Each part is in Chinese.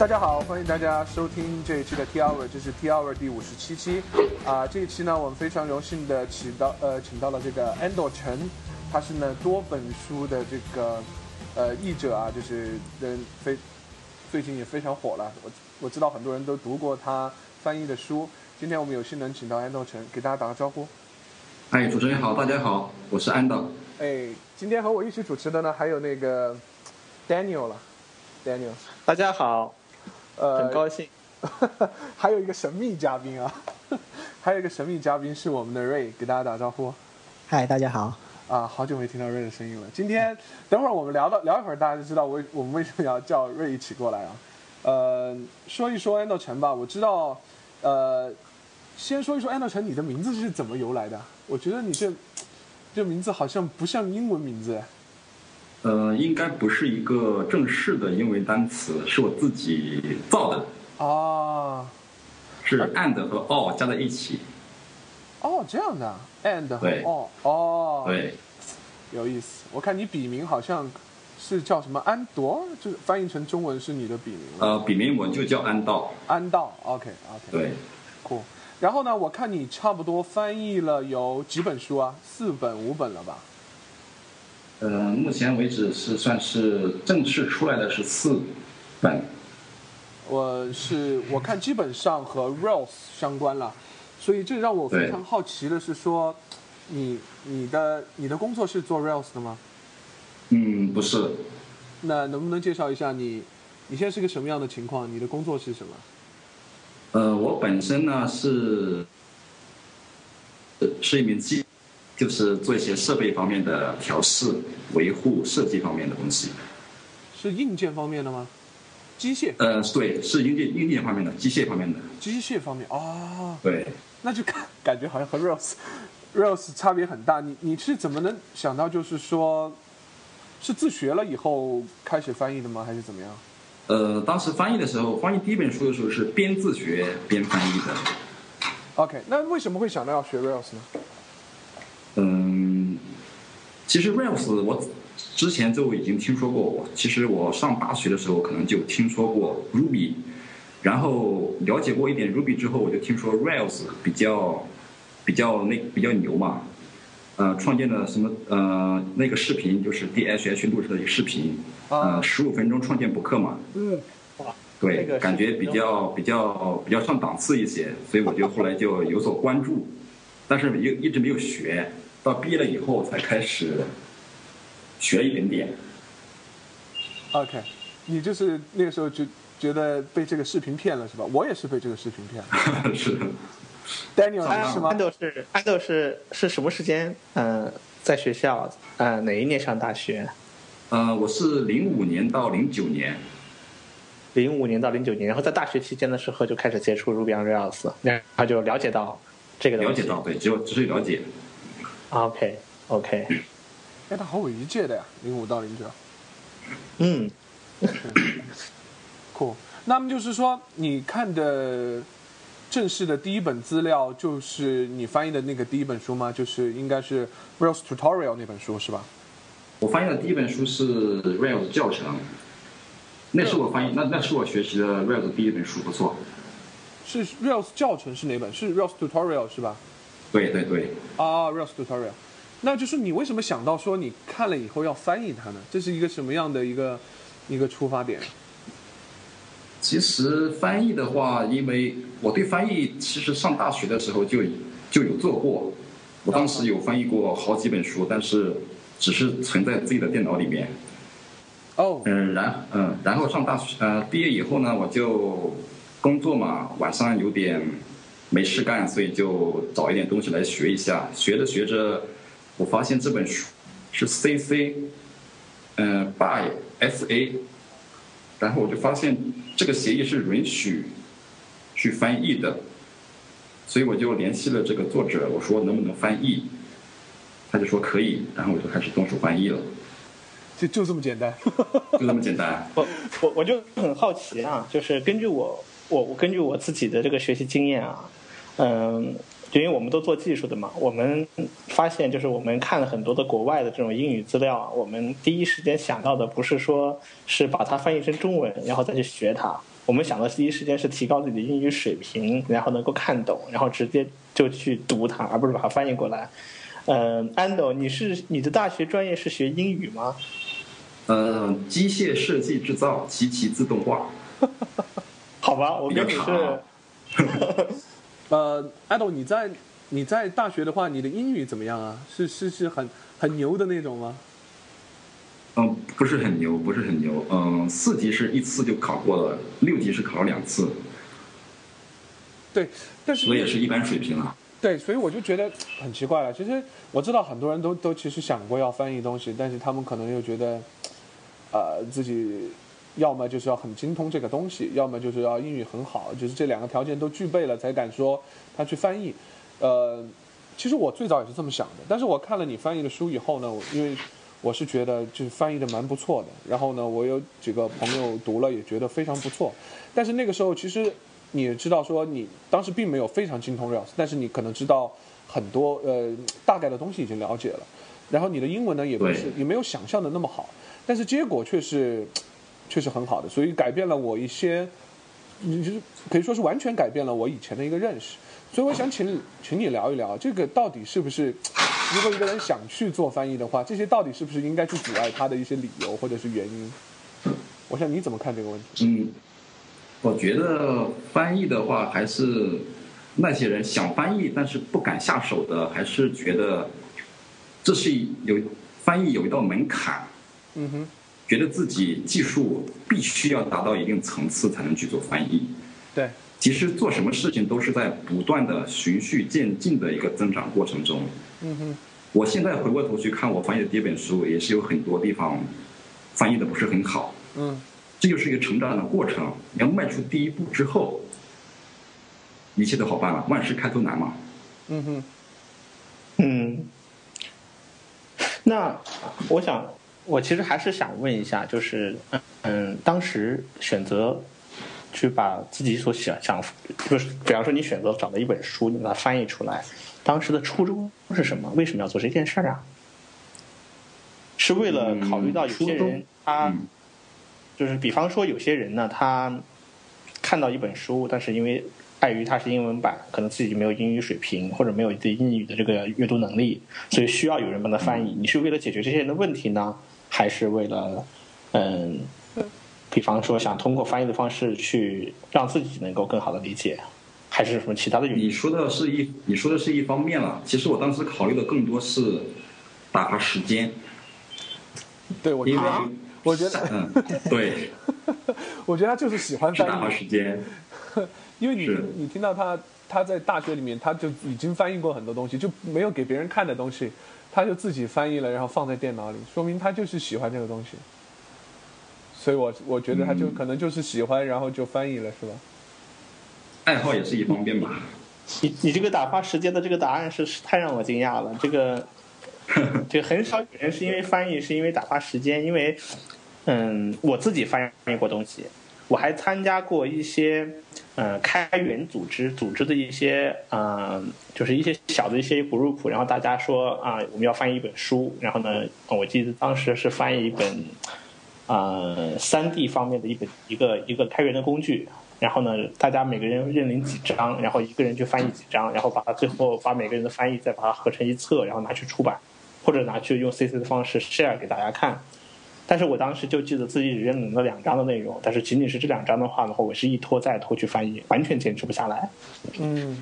大家好，欢迎大家收听这一期的 T Hour，这是 T Hour 第五十七期。啊，这一期呢，我们非常荣幸的请到呃，请到了这个 Ando 陈，他是呢多本书的这个呃译者啊，就是人非最近也非常火了。我我知道很多人都读过他翻译的书。今天我们有幸能请到 Ando 陈，给大家打个招呼。哎，主持人好，大家好，我是 Ando。哎，今天和我一起主持的呢，还有那个 Daniel 了，Daniel。大家好。呃，很高兴，还有一个神秘嘉宾啊，还有一个神秘嘉宾是我们的瑞，给大家打招呼。嗨，大家好。啊，好久没听到瑞的声音了。今天等会儿我们聊到聊一会儿，大家就知道我我们为什么要叫瑞一起过来啊。呃，说一说安道成吧。我知道，呃，先说一说安道成，你的名字是怎么由来的？我觉得你这这名字好像不像英文名字。呃，应该不是一个正式的英文单词，是我自己造的。哦，是 and 和 all 加在一起。哦，这样的，and 和 all，哦，对，有意思。我看你笔名好像是叫什么安朵，就是翻译成中文是你的笔名。呃，笔名我就叫安道。安道，OK，OK。对，酷。然后呢，我看你差不多翻译了有几本书啊？四本、五本了吧？呃，目前为止是算是正式出来的是四本。我是我看基本上和 Rails 相关了，所以这让我非常好奇的是说，你你的你的工作是做 Rails 的吗？嗯，不是。那能不能介绍一下你你现在是个什么样的情况？你的工作是什么？呃，我本身呢是是一名机。就是做一些设备方面的调试、维护、设计方面的东西。是硬件方面的吗？机械？呃，对，是硬件硬件方面的，机械方面的。机械方面哦。对。那就感感觉好像和 Rails Rails 差别很大。你你是怎么能想到就是说，是自学了以后开始翻译的吗？还是怎么样？呃，当时翻译的时候，翻译第一本书的时候是边自学边翻译的。OK，那为什么会想到要学 Rails 呢？嗯，其实 Rails 我之前就已经听说过。我其实我上大学的时候可能就听说过 Ruby，然后了解过一点 Ruby 之后，我就听说 Rails 比较比较那比较牛嘛。呃，创建了什么呃那个视频就是 DHH 录制的一个视频，呃十五分钟创建博客嘛。嗯，对，感觉比较比较比较上档次一些，所以我就后来就有所关注。但是又一直没有学，到毕业了以后才开始学一点点。OK，你就是那个时候就觉得被这个视频骗了是吧？我也是被这个视频骗了。是。Daniel 是吗？安豆是安豆是是什么时间？嗯，在学校，嗯，哪一年上大学？呃，我是零五年到零九年。零五年到零九年，然后在大学期间的时候就开始接触 Ruby on Rails，然后就了解到。这个了解到对，只有只是了解。OK OK，哎，他好有一届的呀，零五到零九。嗯，酷。那么就是说，你看的正式的第一本资料，就是你翻译的那个第一本书吗？就是应该是 Rails Tutorial 那本书是吧？我翻译的第一本书是 Rails 教程，那是我翻译，那那是我学习的 Rails 第一本书，不错。是 Rails 教程是哪本？是 Rails Tutorial 是吧？对对对。啊，Rails Tutorial，那就是你为什么想到说你看了以后要翻译它呢？这是一个什么样的一个一个出发点？其实翻译的话，因为我对翻译其实上大学的时候就就有做过，我当时有翻译过好几本书，但是只是存在自己的电脑里面。哦。嗯，然嗯，然后上大学呃毕业以后呢，我就。工作嘛，晚上有点没事干，所以就找一点东西来学一下。学着学着，我发现这本书是 C C，嗯，by S A，然后我就发现这个协议是允许去翻译的，所以我就联系了这个作者，我说能不能翻译，他就说可以，然后我就开始动手翻译了。就就这么简单，就这么简单。我我我就很好奇啊，就是根据我。我我根据我自己的这个学习经验啊，嗯，就因为我们都做技术的嘛，我们发现就是我们看了很多的国外的这种英语资料，我们第一时间想到的不是说是把它翻译成中文然后再去学它，我们想的第一时间是提高自己的英语水平，然后能够看懂，然后直接就去读它，而不是把它翻译过来。嗯，安斗，你是你的大学专业是学英语吗？嗯，机械设计制造及其自动化。好吧，我跟你是。呃，安斗，你在你在大学的话，你的英语怎么样啊？是是是很很牛的那种吗？嗯，不是很牛，不是很牛。嗯，四级是一次就考过了，六级是考了两次。对，但是所以也是一般水平啊。对，所以我就觉得很奇怪了。其实我知道很多人都都其实想过要翻译东西，但是他们可能又觉得，呃，自己要么就是要很精通这个东西，要么就是要英语很好，就是这两个条件都具备了才敢说他去翻译。呃，其实我最早也是这么想的，但是我看了你翻译的书以后呢，因为。我是觉得就是翻译的蛮不错的，然后呢，我有几个朋友读了也觉得非常不错，但是那个时候其实你也知道说你当时并没有非常精通 Rails，但是你可能知道很多呃大概的东西已经了解了，然后你的英文呢也不是也没有想象的那么好，但是结果却是确实很好的，所以改变了我一些，你就是可以说是完全改变了我以前的一个认识，所以我想请请你聊一聊这个到底是不是。如果一个人想去做翻译的话，这些到底是不是应该去阻碍他的一些理由或者是原因？我想你怎么看这个问题？嗯，我觉得翻译的话，还是那些人想翻译但是不敢下手的，还是觉得这是有翻译有一道门槛。嗯哼，觉得自己技术必须要达到一定层次才能去做翻译。对，其实做什么事情都是在不断的循序渐进的一个增长过程中。嗯哼，我现在回过头去看我翻译的第一本书，也是有很多地方翻译的不是很好。嗯，这就是一个成长的过程。你要迈出第一步之后，一切都好办了。万事开头难嘛。嗯哼，嗯，那我想，我其实还是想问一下，就是嗯，当时选择去把自己所想想，就是比方说你选择找的一本书，你把它翻译出来。当时的初衷是什么？为什么要做这件事儿啊？是为了考虑到有些人他，就是比方说有些人呢，他看到一本书，但是因为碍于它是英文版，可能自己没有英语水平，或者没有对英语的这个阅读能力，所以需要有人帮他翻译。你是为了解决这些人的问题呢，还是为了嗯，比方说想通过翻译的方式去让自己能够更好的理解？还是什么其他的原因？你说的是一，你说的是一方面了。其实我当时考虑的更多是打发时间。对，我因为我觉得，嗯，对，我觉得他就是喜欢翻译。打发时间。因为你你听到他他在大学里面他就已经翻译过很多东西，就没有给别人看的东西，他就自己翻译了，然后放在电脑里，说明他就是喜欢这个东西。所以我我觉得他就可能就是喜欢，然后就翻译了，是吧？爱好也是一方面吧。你你这个打发时间的这个答案是太让我惊讶了。这个，这个很少有人是因为翻译，是因为打发时间。因为，嗯，我自己翻译过东西，我还参加过一些，嗯，开源组织组织的一些，嗯，就是一些小的一些 group，然后大家说啊，我们要翻译一本书，然后呢，我记得当时是翻译一本，啊，三 D 方面的一本一个一个开源的工具。然后呢，大家每个人认领几张，然后一个人就翻译几张，然后把它最后把每个人的翻译再把它合成一册，然后拿去出版，或者拿去用 CC 的方式 share 给大家看。但是我当时就记得自己只认领了两张的内容，但是仅仅是这两张的话的话，我是一拖再拖去翻译，完全坚持不下来。嗯，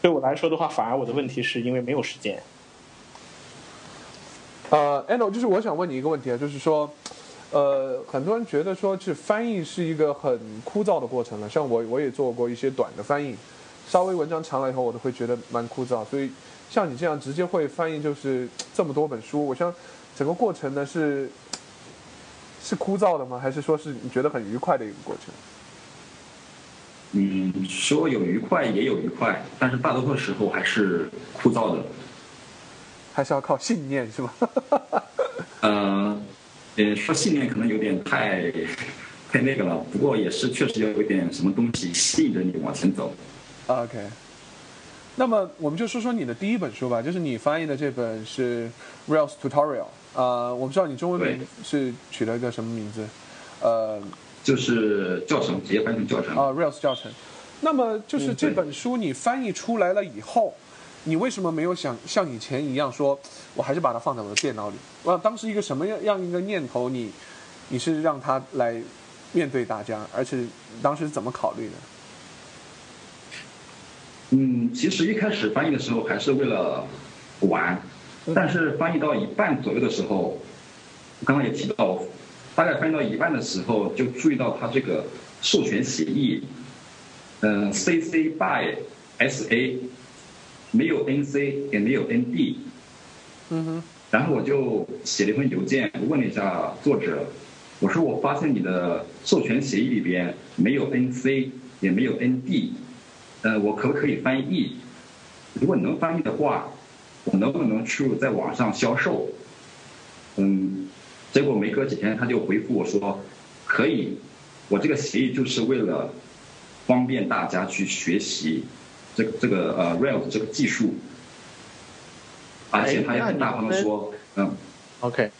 对我来说的话，反而我的问题是因为没有时间。呃，Ano，就是我想问你一个问题啊，就是说。呃，很多人觉得说，是翻译是一个很枯燥的过程了。像我，我也做过一些短的翻译，稍微文章长了以后，我都会觉得蛮枯燥。所以，像你这样直接会翻译，就是这么多本书，我想整个过程呢是是枯燥的吗？还是说是你觉得很愉快的一个过程？嗯，说有愉快也有愉快，但是大多数时候还是枯燥的。还是要靠信念，是吗？嗯。呃，说信念可能有点太，太那个了。不过也是确实要有一点什么东西吸引着你往前走。OK，那么我们就说说你的第一本书吧，就是你翻译的这本是 Rails Tutorial。呃，我不知道你中文名是取了一个什么名字。呃，就是教程，直接翻译教程。啊，Rails 教程。那么就是这本书你翻译出来了以后，你为什么没有想像以前一样说，我还是把它放在我的电脑里？我当时一个什么样样一个念头，你你是让它来面对大家，而且当时怎么考虑的？嗯，其实一开始翻译的时候还是为了玩，但是翻译到一半左右的时候，刚刚也提到，大概翻译到一半的时候就注意到它这个授权协议，嗯，CC by SA 没有 NC 也没有 ND，嗯哼，然后我就写了一封邮件问了一下作者，我说我发现你的授权协议里边没有 NC 也没有 ND，呃，我可不可以翻译？如果你能翻译的话，我能不能去在网上销售？嗯，结果没隔几天他就回复我说，可以，我这个协议就是为了方便大家去学习这个这个呃 Rails 这个技术，而且他也很大方的说，嗯，OK，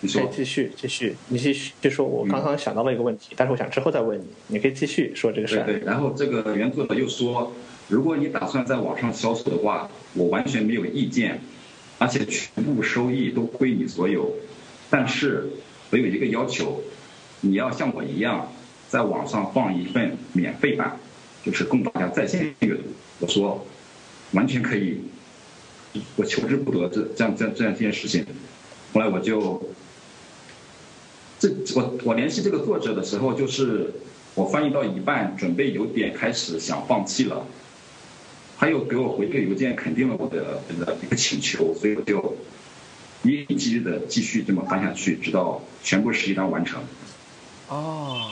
你说可以继续继续，你继续就说，我刚刚想到了一个问题，但是我想之后再问你，你可以继续说这个事儿。对对，然后这个原作者又说，如果你打算在网上销售的话，我完全没有意见，而且全部收益都归你所有。但是我有一个要求，你要像我一样，在网上放一份免费版，就是供大家在线阅读。我说，完全可以，我求之不得这这样这样这样一件事情。后来我就这我我联系这个作者的时候，就是我翻译到一半，准备有点开始想放弃了，他又给我回个邮件，肯定了我的这个一个请求，所以我就一一继续的继续这么翻下去，直到全部十一章完成。哦，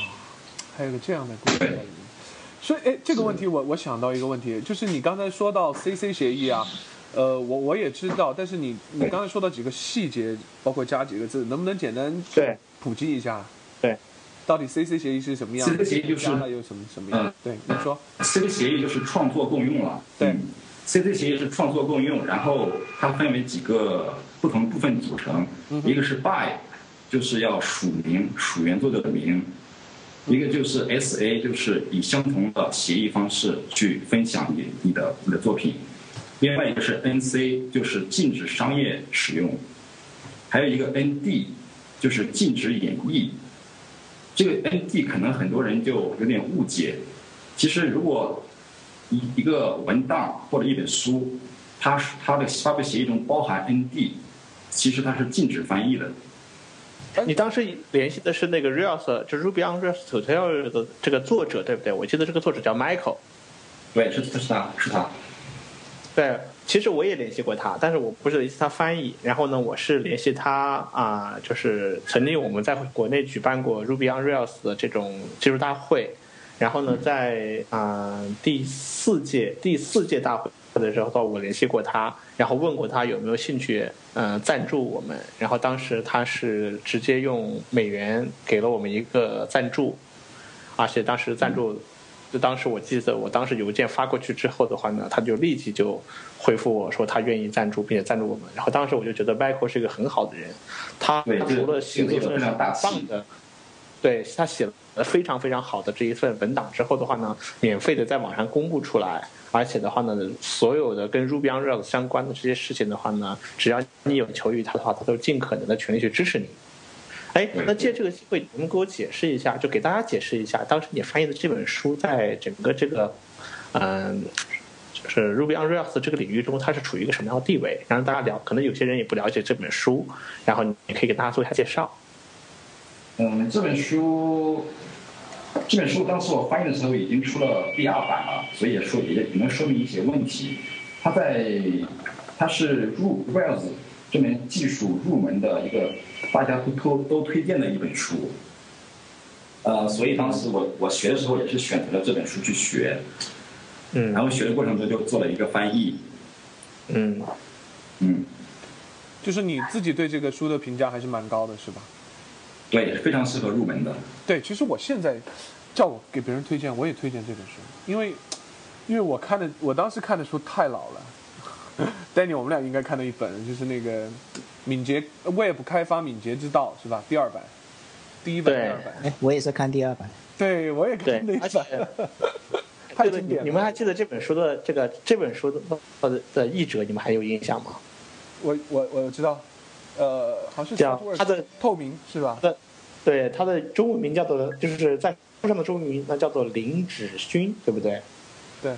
还有个这样的故事。所以，哎，这个问题我我想到一个问题，就是你刚才说到 CC 协议啊，呃，我我也知道，但是你你刚才说到几个细节，包括加几个字，能不能简单对普及一下？对，到底 CC 协议是什么样的？CC 协议就是加了有什么什么样？嗯对，你说。CC 协议就是创作共用了。对嗯 CC 协议是创作共用，然后它分为几个不同部分组成，一个是 by，就是要署名，署原作者的名；一个就是 SA，就是以相同的协议方式去分享你你的你的作品；另外一个是 NC，就是禁止商业使用；还有一个 ND，就是禁止演绎。这个 ND 可能很多人就有点误解，其实如果一一个文档或者一本书，它是它的发布协议中包含 ND，其实它是禁止翻译的。你当时联系的是那个 Rails，就 Ruby on Rails Tutorial 的这个作者，对不对？我记得这个作者叫 Michael。对，是是他是他。对，其实我也联系过他，但是我不是联系他翻译。然后呢，我是联系他啊、就是曾经我们在国内举办过 Ruby on Rails 的这种技术大会。然后呢，在啊、第四届第四届大会的时候，我联系过他，然后问过他有没有兴趣嗯、赞助我们。然后当时他是直接用美元给了我们一个赞助，而且当时赞助。就当时我记得，我当时邮件发过去之后的话呢，他就立即就回复我说他愿意赞助，并且赞助我们。然后当时我就觉得 Michael 是一个很好的人，他除了写了一份很棒的，对他写了非常非常好的这一份文档之后的话呢，免费的在网上公布出来，而且的话呢，所有的跟 Ruby on Rails 相关的这些事情的话呢，只要你有求于他的话，他都尽可能的全力去支持你。哎，那借这个机会，你能给我解释一下，就给大家解释一下，当时你翻译的这本书在整个这个，嗯、就是 Ruby on Rails 这个领域中，它是处于一个什么样的地位？然后大家了，可能有些人也不了解这本书，然后你可以给大家做一下介绍。嗯，这本书，这本书当时我翻译的时候已经出了第二版了，所以也说也也能说明一些问题。它在，它是入 Rails 这门技术入门的一个大家都都都推荐的一本书。呃，所以当时我我学的时候也是选择了这本书去学，嗯然后学的过程中就做了一个翻译。嗯，嗯，就是你自己对这个书的评价还是蛮高的，是吧？对，非常适合入门的。对，其实我现在叫我给别人推荐，我也推荐这本书，因为因为我看的我当时看的书太老了。Danny，我们俩应该看到一本，就是那个敏捷 Web 开发敏捷之道，是吧？第二版。第一版、第二版。哎，我也是看第二版。对，我也对看那一而且版，太经典了。你们还记得这本书的这个这本书的的的译者，你们还有印象吗？我我我知道，呃，好像是叫他的透明是吧？对，他的中文名叫做，就是在书上的中文名那叫做林芷勋，对不对？对。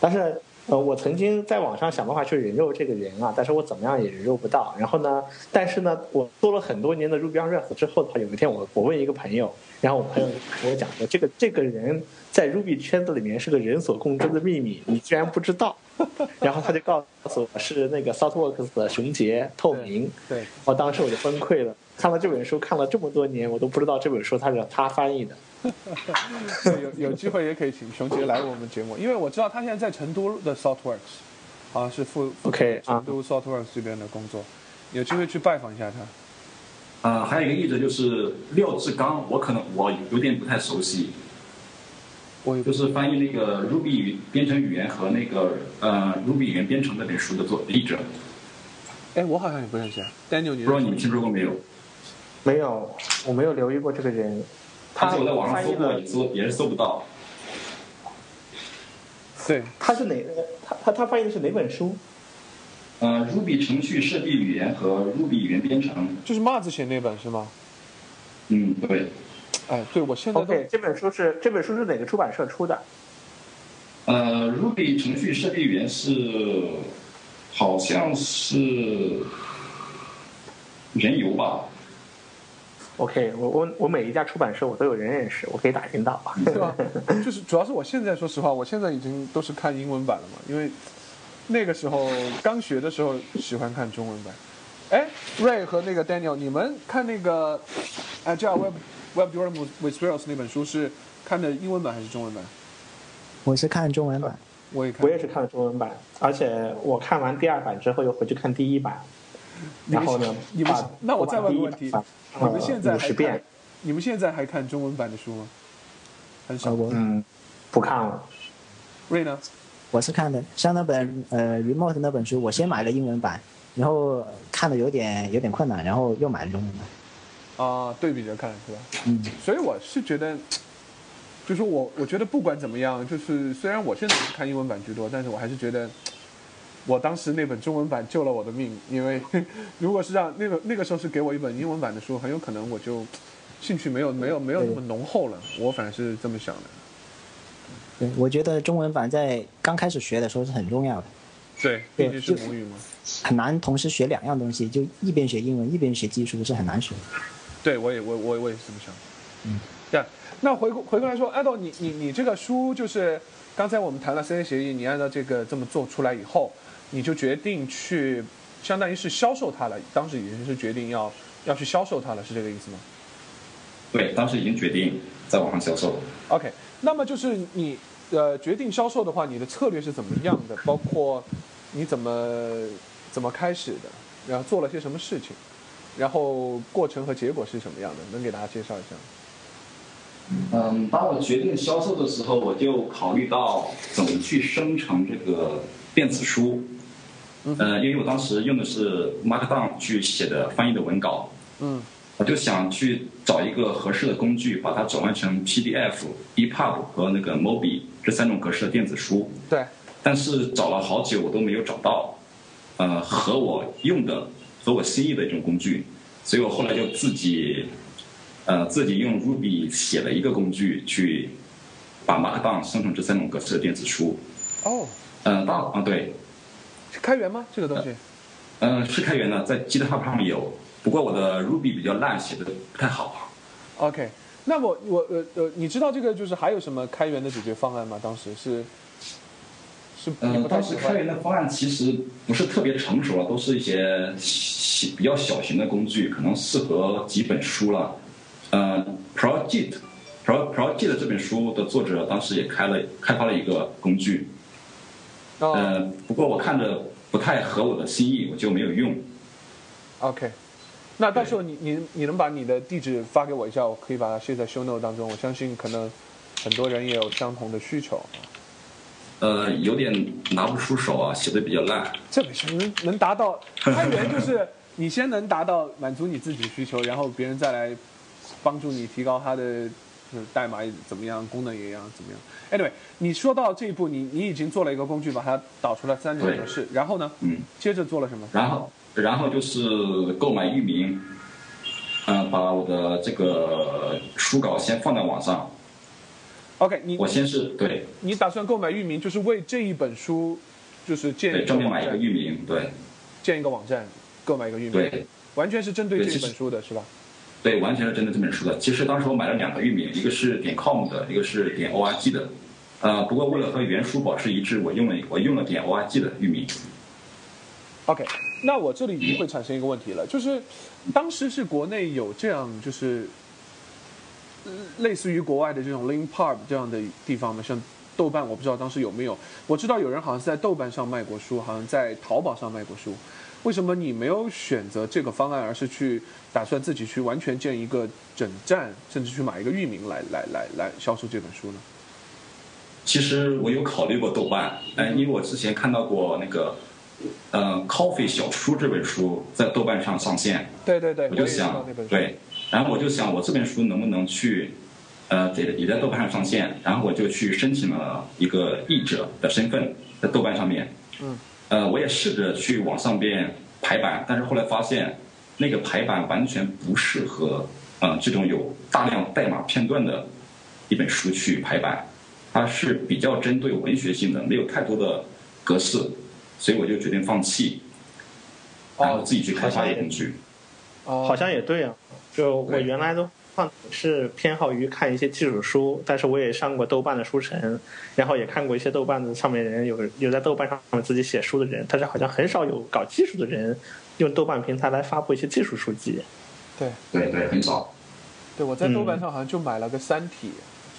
但是呃，我曾经在网上想办法去人肉这个人啊，但是我怎么样也人肉不到。然后呢，但是呢，我做了很多年的 Ruby on Rails 之后的话，有一天我我问一个朋友，然后我朋友跟我讲说，这个这个人在 Ruby 圈子里面是个人所共知的秘密，你居然不知道。然后他就告诉我是那个 Southworks 的熊杰透明。对，我当时我就崩溃了，看了这本书看了这么多年，我都不知道这本书他是他翻译的。对 有有机会也可以请熊杰来我们节目，因为我知道他现在在成都的 Saltworks，好像是负负责 OK，啊成都 Saltworks 这边的工作，有机会去拜访一下他。呃，还有一个译者就是廖志刚，我可能我有点不太熟悉，我就是翻译那个 Ruby 语编程语言和那个呃 Ruby 语言编程那本书的作译者，哎，我好像也不认识啊，Daniel？不知道你们听说过没有？没有，我没有留意过这个人。他而且我在网上搜过也，搜也是搜不到。对，他是哪？他他他翻译的是哪本书？呃，Ruby 程序设计语言和 Ruby 语言编程，就是袜子写那本是吗？嗯，对，哎，对，我现在 OK，这本书是这本书是哪个出版社出的？呃，Ruby 程序设计语言是好像是人游吧？OK，我我我每一家出版社我都有人认识，我可以打听到。对吧？就是主要是我现在说实话，我现在已经都是看英文版了嘛，因为那个时候刚学的时候喜欢看中文版。哎，Ray 和那个 Daniel，你们看那个 Agile Web Web Development with Rails 那本书是看的英文版还是中文版？我是看中文版。我也看，我也是看了中文版，而且我看完第二版之后又回去看第一版，然后呢，你们那我再问个问题，你们现在还看你们现在还看中文版的书吗？很少嗯，不看了。Ray 呢？我是看的，像那本呃 Remote 那本书，我先买了英文版，然后看的有点有点困难，然后又买了中文版。啊，对比着看是吧？嗯，所以我是觉得，就是我我觉得不管怎么样，就是虽然我现在是看英文版居多，但是我还是觉得，我当时那本中文版救了我的命，因为 如果是让那个那个时候是给我一本英文版的书，很有可能我就兴趣没有没有没有那么浓厚了，我反正是这么想的。对，我觉得中文版在刚开始学的时候是很重要的，对，毕对竟是母语嘛。很难同时学两样东西，就一边学英文一边学技术是很难学的。对，我也我我我也是这么想。嗯，对。那回过回过来说，爱豆，你你你这个书就是刚才我们谈了 CA 协议，你按照这个这么做出来以后，你就决定去，相当于是销售它了。当时已经是决定要要去销售它了，是这个意思吗对，当时已经决定在网上销售。？OK，那么就是你呃决定销售的话，你的策略是怎么样的？包括你怎么怎么开始的，然后做了些什么事情，然后过程和结果是什么样的？能给大家介绍一下吗？嗯，当我决定销售的时候，我就考虑到怎么去生成这个电子书。呃，因为我当时用的是 Markdown 去写的翻译的文稿，嗯。我就想去找一个合适的工具，把它转换成 PDF、EPUB 和那个 MOBI 这三种格式的电子书。对，但是找了好久，我都没有找到，呃，合我用的、合我心意的一种工具，所以我后来就自己，呃，自己用 Ruby 写了一个工具，去把 Markdown 生成这三种格式的电子书。哦，呃，大啊对，是开源吗？这个东西？嗯、是开源的，在 GitHub 上面有，不过我的 Ruby 比较烂，写的不太好。OK，那我我呃呃，你知道这个就是还有什么开源的解决方案吗？当时是是当时开源的方案其实不是特别成熟了，都是一些小比较小型的工具，可能适合几本书了。呃，Project Pro Project 这本书的作者当时也开了开发了一个工具，哦呃，不过我看着不太合我的心意，我就没有用。OK，那到时候你你你能把你的地址发给我一下，我可以把它写在 show note 当中。我相信可能很多人也有相同的需求。呃，有点拿不出手啊，写的比较烂。这没事，能能达到开源就是你先能达到满足你自己的需求，然后别人再来帮助你提高他的就是代码怎么样，功能也一样怎么样。Anyway，你说到这一步，你你已经做了一个工具，把它导出来三种格式，然后呢，嗯，接着做了什么？然后然后就是购买域名，嗯、把我的这个书稿先放在网上。OK，你我先是对你打算购买域名，就是为这一本书，就是建专门买一个，域名，对建一个网站，购买一个域名，对完全是针对这一本书的是吧？对，完全是针对这本书的。其实当时我买了两个域名，一个是点 com 的，一个是点 org 的。呃，不过为了和原书保持一致，我用了我用了点 org 的域名。OK，那我这里就会产生一个问题了，就是当时是国内有这样就是类似于国外的这种 link pub 这样的地方吗？像豆瓣，我不知道当时有没有。我知道有人好像是在豆瓣上卖过书，好像在淘宝上卖过书。为什么你没有选择这个方案，而是去打算自己去完全建一个整站，甚至去买一个域名来来来来销售这本书呢？其实我有考虑过豆瓣，哎，因为我之前看到过那个，呃，《Coffee 小书》这本书在豆瓣上上线，对对对，我就想。对，然后我就想我这本书能不能去，呃，也也在豆瓣上上线，然后我就去申请了一个译者的身份，在豆瓣上面，嗯，呃，我也试着去往上边排版，但是后来发现那个排版完全不适合，呃，这种有大量代码片段的一本书去排版，它是比较针对文学性的，没有太多的格式，所以我就决定放弃，然后自己去开发一个工具。哦，好像也对啊，就我原来都放是偏好于看一些技术书，但是我也上过豆瓣的书城，然后也看过一些豆瓣的上面人有有在豆瓣上面自己写书的人，但是好像很少有搞技术的人用豆瓣平台来发布一些技术书籍。对对对，很少。对，我在豆瓣嗯上好像就买了个《三体》，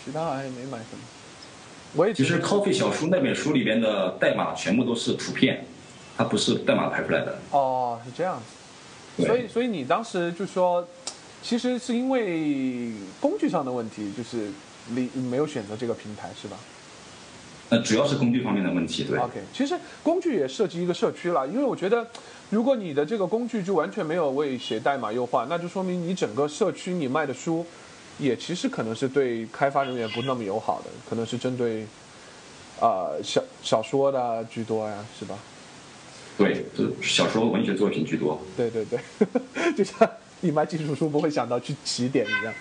其他好像也没买什么。我也其实 Coffee 小书那本书里边的代码全部都是图片，它不是代码排出来的。哦，是这样子。所以，所以你当时就说，其实是因为工具上的问题，就是你没有选择这个平台，是吧那，主要是工具方面的问题，对。？OK，其实工具也涉及一个社区了，因为我觉得，如果你的这个工具就完全没有为写代码优化，那就说明你整个社区你卖的书，也其实可能是对开发人员不那么友好的，可能是针对，呃，小小说的居多呀，是吧？对，就小说文学作品居多。对对对，就像你卖技术书不会想到去起点一样。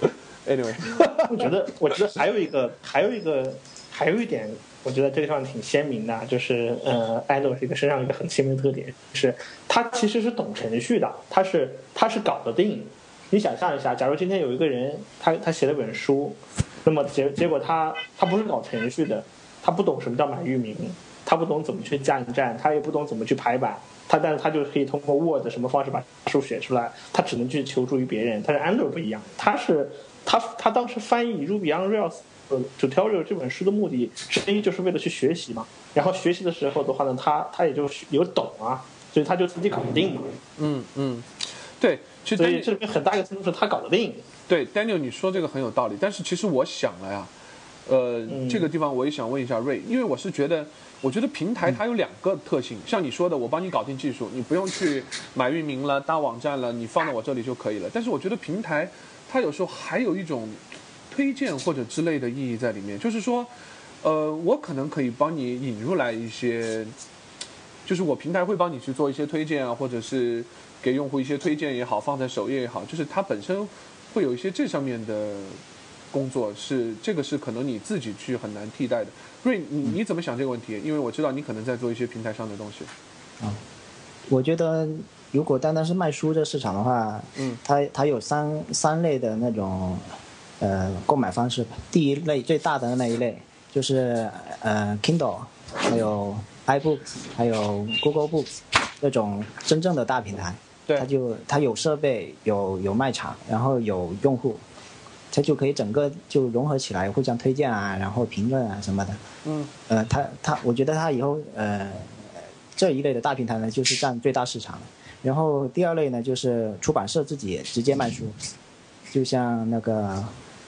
Anyway，我觉得，我觉得还有一个，还有一个，还有一点，我觉得这个地方挺鲜明的，就是呃，安诺这个身上一个很鲜明的特点是，他其实是懂程序的，他是他是搞得定。你想象一下，假如今天有一个人，他他写了本书，那么结结果他他不是搞程序的，他不懂什么叫买域名，他不懂怎么去架站，他也不懂怎么去排版，他但是他就可以通过 Word 什么方式把书写出来，他只能去求助于别人。但是 Andrew 不一样，他是他他当时翻译《Ruby on Rails》呃 tutorial 这本书的目的之一就是为了去学习嘛。然后学习的时候的话呢，他他也就有懂啊，所以他就自己搞得定嘛。嗯嗯，对，其实所以这里面很大一个程度是他搞得定。对 Daniel 你说这个很有道理，但是其实我想了呀，呃，嗯这个地方我也想问一下瑞，因为我是觉得，我觉得平台它有两个特性，像你说的，我帮你搞定技术，你不用去买域名了、搭网站了，你放到我这里就可以了。但是我觉得平台它有时候还有一种推荐或者之类的意义在里面，就是说，呃，我可能可以帮你引入来一些，就是我平台会帮你去做一些推荐啊，或者是给用户一些推荐也好，放在首页也好，就是它本身会有一些这上面的工作，是这个是可能你自己去很难替代的。瑞，你你怎么想这个问题？因为我知道你可能在做一些平台上的东西。啊我觉得如果单单是卖书这市场的话，嗯，它它有三三类的那种呃购买方式。第一类最大的那一类就是呃 Kindle，还有 iBooks，还有 Google Books 这种真正的大平台。对它就它有设备，有有卖场，然后有用户，它就可以整个就融合起来，互相推荐啊，然后评论啊什么的。嗯呃，它它，我觉得它以后呃这一类的大平台呢，就是占最大市场。然后第二类呢，就是出版社自己直接卖书，就像那个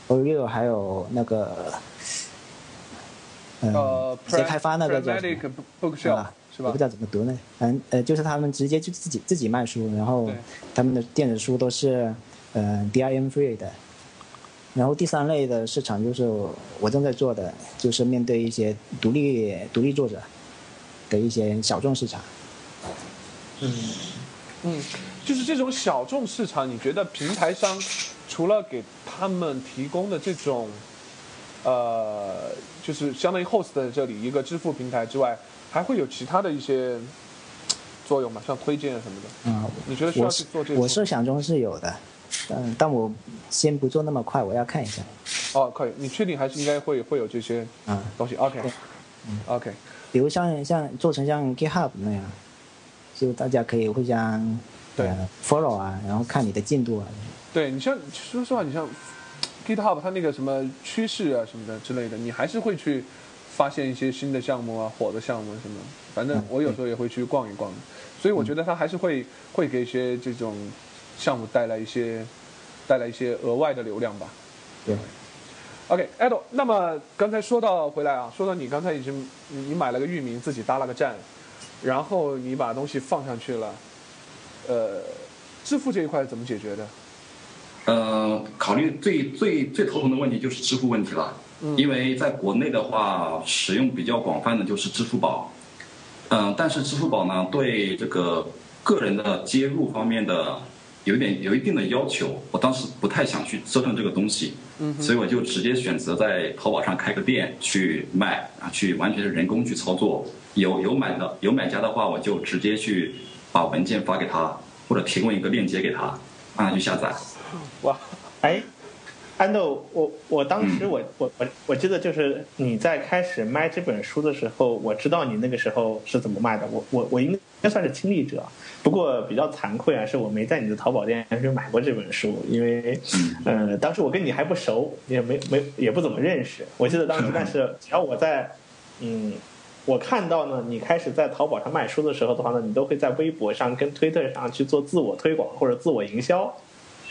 Oreo 还有那个呃呃，直接开发那个叫什 Pragmatic 么 Bookshelf、啊是吧我不知？道怎么读呢，反正呃就是他们直接就自己自己卖书，然后他们的电子书都是呃 DRM free 的，然后第三类的市场就是我正在做的，就是面对一些独立独立作者的一些小众市场。嗯，嗯，就是这种小众市场，你觉得平台商除了给他们提供的这种，呃，就是相当于 host 的这里一个支付平台之外，还会有其他的一些作用吗？像推荐什么的？啊、你觉得需要是去做这个我？设想中是有的，但但我先不做那么快，我要看一下。哦，可以，你确定还是应该会会有这些啊、东西？OK，OK，、OK，比如像像做成像 GitHub 那样，就大家可以互相对呃 follow 啊，然后看你的进度啊。对你像说实话，你像 GitHub 它那个什么趋势啊什么的之类的，你还是会去发现一些新的项目啊、火的项目什么。反正嗯我有时候也会去逛一逛，所以我觉得它还是会会给一些这种项目带来一些带来一些额外的流量吧。对，OK，Edo，那么刚才说到回来啊，说到你刚才已经你你买了个域名，自己搭了个站，然后你把东西放上去了，呃，支付这一块怎么解决的？呃，考虑最最最头疼的问题就是支付问题了，因为在国内的话，使用比较广泛的就是支付宝，嗯、但是支付宝呢，对这个个人的接入方面的有一点有一定的要求，我当时不太想去折腾这个东西，嗯所以我就直接选择在淘宝上开个店去卖啊，去完全是人工去操作。有有买的有买家的话，我就直接去把文件发给他，或者提供一个链接给他，让他去下载。哇，哎，安豆，我我当时我我我我记得就是你在开始卖这本书的时候，我知道你那个时候是怎么卖的，我我我应该算是亲历者，不过比较惭愧啊，是我没在你的淘宝店去买过这本书，因为呃当时我跟你还不熟，也没没也不怎么认识，我记得当时，但是只要我在嗯。我看到呢，你开始在淘宝上卖书的时候的话呢，你都会在微博上跟推特上去做自我推广或者自我营销，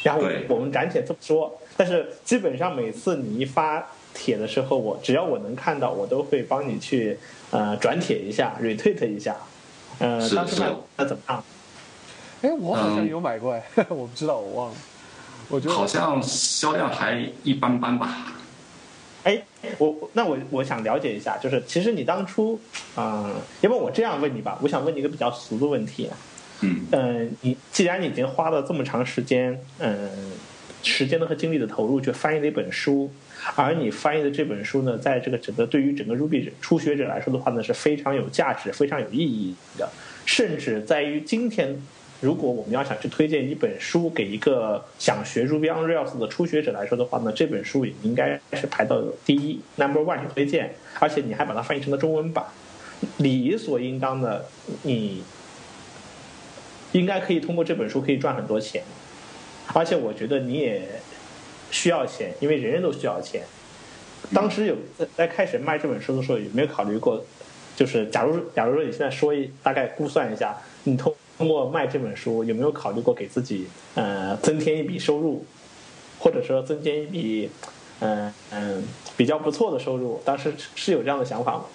然后对。我们暂且这么说，但是基本上每次你一发帖的时候，我只要我能看到，我都会帮你去呃转帖一下，retweet 一下。呃，是是当时卖的怎么样？哎，我好像嗯有买过哎，我不知道，我忘了。我觉得好像销量还一般般吧。哎，我我那我我想了解一下，就是其实你当初，嗯、要不我这样问你吧，我想问你一个比较俗的问题。嗯，嗯，你既然已经花了这么长时间，嗯，时间的和精力的投入去翻译了一本书，而你翻译的这本书呢，在这个整个对于整个 Ruby 初学者来说的话呢，是非常有价值、非常有意义的，甚至在于今天。如果我们要想去推荐一本书给一个想学 Ruby on Rails 的初学者来说的话呢，这本书也应该是排到第一 number one 去推荐，而且你还把它翻译成了中文版，理所应当的，你应该可以通过这本书可以赚很多钱，而且我觉得你也需要钱，因为人人都需要钱。当时有在开始卖这本书的时候，有没有考虑过，就是假如假如说你现在说一大概估算一下，你通通过卖这本书有没有考虑过给自己呃增添一笔收入，或者说增添一笔嗯嗯、比较不错的收入？当时是有这样的想法吗？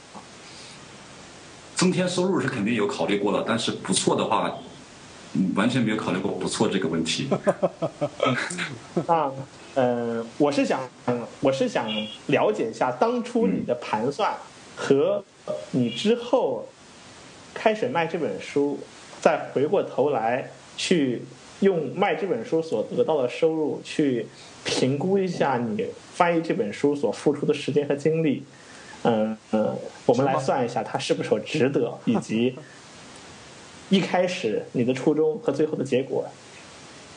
增添收入是肯定有考虑过的，但是不错的话，完全没有考虑过不错这个问题。那呃，我是想，我是想了解一下当初你的盘算和你之后开始卖这本书，再回过头来去用卖这本书所得到的收入去评估一下你翻译这本书所付出的时间和精力。嗯嗯，我们来算一下它是不是值得，以及一开始你的初衷和最后的结果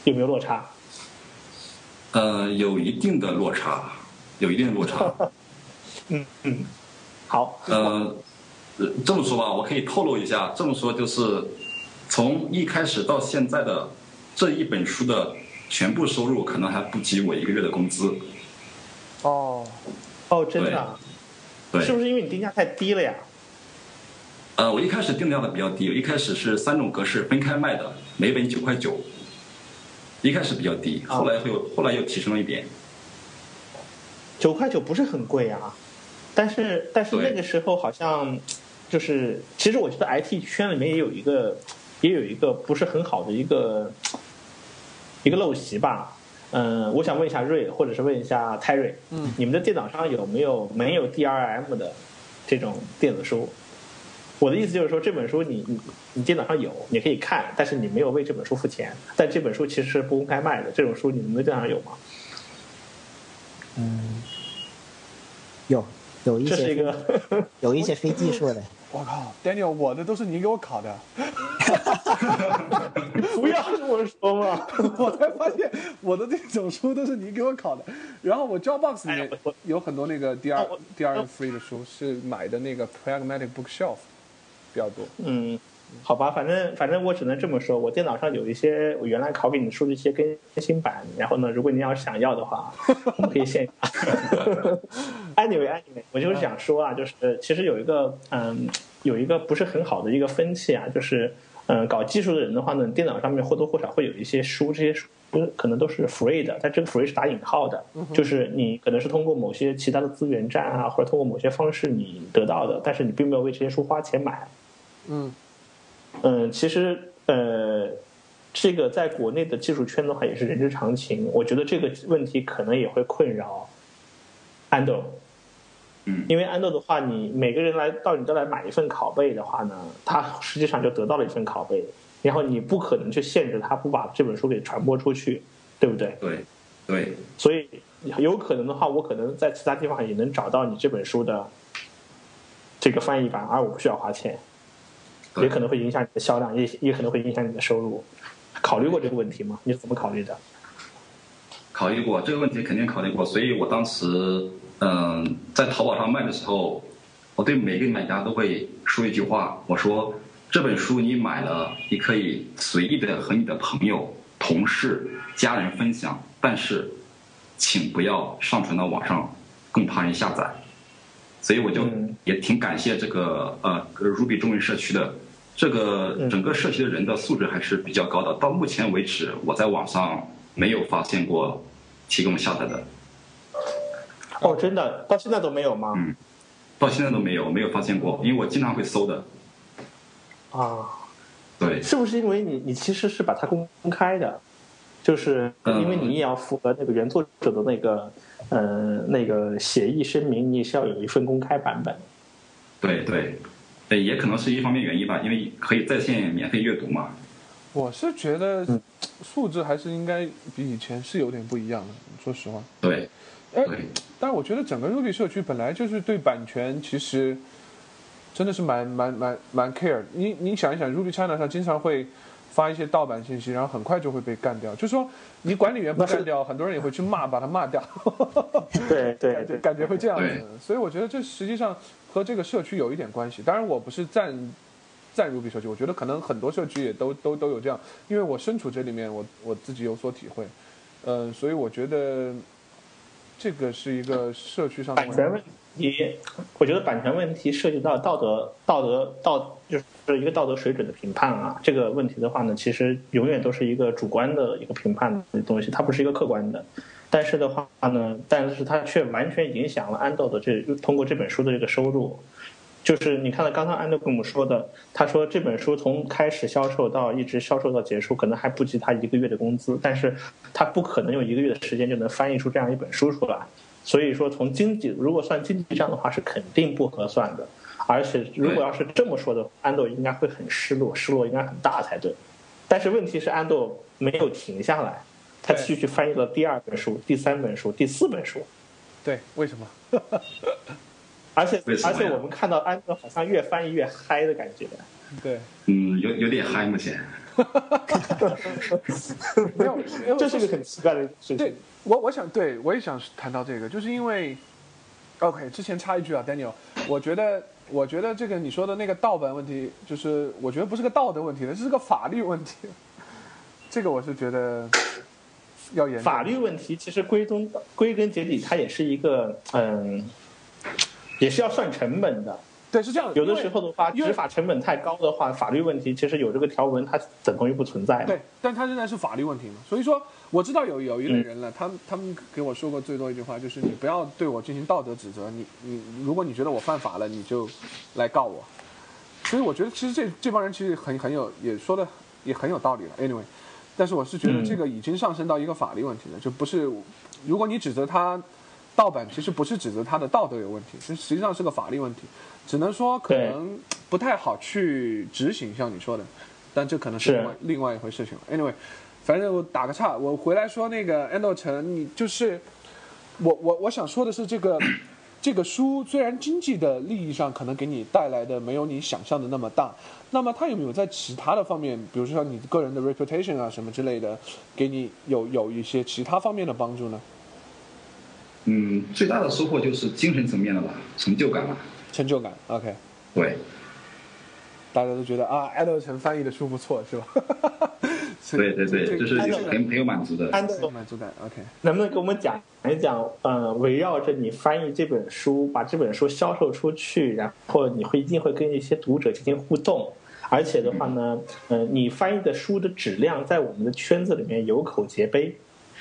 有没有落差？呃，有一定的落差，有一定的落差。嗯嗯，好，呃，呃这么说吧，我可以透露一下，这么说就是从一开始到现在的这一本书的全部收入，可能还不及我一个月的工资。哦，哦，真的啊，对是，不是因为你定价太低了呀？呃，我一开始定价的比较低，一开始是三种格式分开卖的，每本九块九，一开始比较低，后来会有，后来又提升了一点。九块九不是很贵啊，但是但是那个时候好像就是，其实我觉得 IT 圈里面也有一个也有一个不是很好的一个一个陋习吧。嗯，我想问一下瑞，或者是问一下泰瑞，嗯，你们的电脑上有没有没有 DRM 的这种电子书？我的意思就是说，这本书你你你电脑上有，你可以看，但是你没有为这本书付钱。但这本书其实是不公开卖的，这种书你们的电脑上有吗？嗯，有有一些这是一些个有一些非技术的，我靠，Daniel，我的都是你给我考的 不要这么说嘛。我才发现我的这种书都是你给我考的。然后我 Dropbox 里面有很多那个 DR 哦我 DR free 的书，是买的那个 Pragmatic Bookshelf 比较多。嗯，好吧，反正反正我只能这么说，我电脑上有一些我原来拷给你的书的一些更新版，然后呢，如果你要是想要的话，我们可以线下。anyway anyway，我就是想说啊，就是其实有一个嗯，有一个不是很好的一个风气啊，就是嗯，搞技术的人的话呢，电脑上面或多或少会有一些书，这些书。可能都是 free 的，但这个 free 是打引号的，就是你可能是通过某些其他的资源站啊，或者通过某些方式你得到的，但是你并没有为这些书花钱买。嗯嗯，其实呃，这个在国内的技术圈的话也是人之常情。我觉得这个问题可能也会困扰安豆，嗯，因为安豆的话，你每个人来到你这来买一份拷贝的话呢，他实际上就得到了一份拷贝，然后你不可能去限制他不把这本书给传播出去，对不对？对，对，所以有可能的话，我可能在其他地方也能找到你这本书的这个翻译版，而我不需要花钱。对也可能会影响你的销量，也也可能会影响你的收入。考虑过这个问题吗？你是怎么考虑的？考虑过这个问题，肯定考虑过。所以我当时，嗯、在淘宝上卖的时候，我对每个买家都会说一句话，我说这本书你买了，你可以随意的和你的朋友、同事、家人分享，但是请不要上传到网上，供他人下载。所以我就嗯也挺感谢这个呃 Ruby 中文社区的，这个嗯整个社区的人的素质还是比较高的。到目前为止，我在网上没有发现过提供下载的，哦，真的，到现在都没有吗？嗯到现在都没有没有发现过，因为我经常会搜的。啊，对，是不是因为你你其实是把它公开的？就是因为你也要符合那个原作者的那个呃那个协议声明，你也是要有一份公开版本。对对，对，也可能是一方面原因吧，因为可以在线免费阅读嘛。我是觉得嗯素质还是应该比以前是有点不一样的，说实话。对哎，但是我觉得整个 Ruby 社区本来就是对版权其实真的是蛮蛮蛮蛮 care 的。你你想一想，Ruby China 上经常会发一些盗版信息，然后很快就会被干掉。就说你管理员不干掉，很多人也会去骂，把他骂掉。对对对，感觉感觉会这样子，所以我觉得这实际上和这个社区有一点关系。当然，我不是赞赞 Ruby 社区，我觉得可能很多社区也都都都有这样，因为我身处这里面，我我自己有所体会。呃、所以我觉得这个是一个社区上的版权问题，我觉得版权问题涉及到道德、道德、道，就是一个道德水准的评判啊。这个问题的话呢，其实永远都是一个主观的一个评判的东西，它不是一个客观的。但是的话呢，但是它却完全影响了安豆的这通过这本书的这个收入。就是你看到刚刚安德跟我们说的，他说这本书从开始销售到一直销售到结束，可能还不及他一个月的工资，但是他不可能用一个月的时间就能翻译出这样一本书出来。所以说，从经济如果算经济上的话，是肯定不合算的。而且如果要是这么说的，安豆应该会很失落，失落应该很大才对。但是问题是，安豆没有停下来，他继续翻译了第二本书、第三本书、第四本书。对，为什么？而且而且我们看到安德好像越翻译越嗨的感觉。对，嗯，有有点嗨目前。这是个很奇怪的事情对。我我想对我也想谈到这个，就是因为，OK，之前插一句啊，Daniel，我觉得我觉得这个你说的那个盗版问题，就是我觉得不是个道德问题了，这是个法律问题。这个我是觉得要严法律问题其实归根归根结底，它也是一个嗯，也是要算成本的。对是这样，有的时候的话，执法成本太高的话，法律问题其实有这个条文，它等同于不存在。对，但它仍然是法律问题嘛。所以说，我知道有有一类嗯人了，他们他们给我说过最多一句话，就是你不要对我进行道德指责，你你如果你觉得我犯法了，你就来告我。所以我觉得其实这这帮人其实很很有也说的也很有道理了。Anyway，但是我是觉得嗯这个已经上升到一个法律问题了，就不是如果你指责他盗版，其实不是指责他的道德有问题，这实际上是个法律问题，只能说可能不太好去执行，像你说的，但这可能是是另外另外一回事情了。Anyway，反正我打个岔，我回来说那个安豆城，你就是我我我想说的是这个。这个书虽然经济的利益上可能给你带来的没有你想象的那么大，那么它有没有在其他的方面，比如说像你个人的 reputation 啊什么之类的，给你有有一些其他方面的帮助呢？嗯，最大的收获就是精神层面的吧，成就感吧。成就感，OK，对，大家都觉得啊，艾德城翻译的书不错，是吧？对对对，就是这个很很有满足的。满足感，OK。能不能给我们讲一讲，呃，围绕着你翻译这本书，把这本书销售出去，然后你会一定会跟一些读者进行互动，而且的话呢，呃，你翻译的书的质量在我们的圈子里面有口皆碑，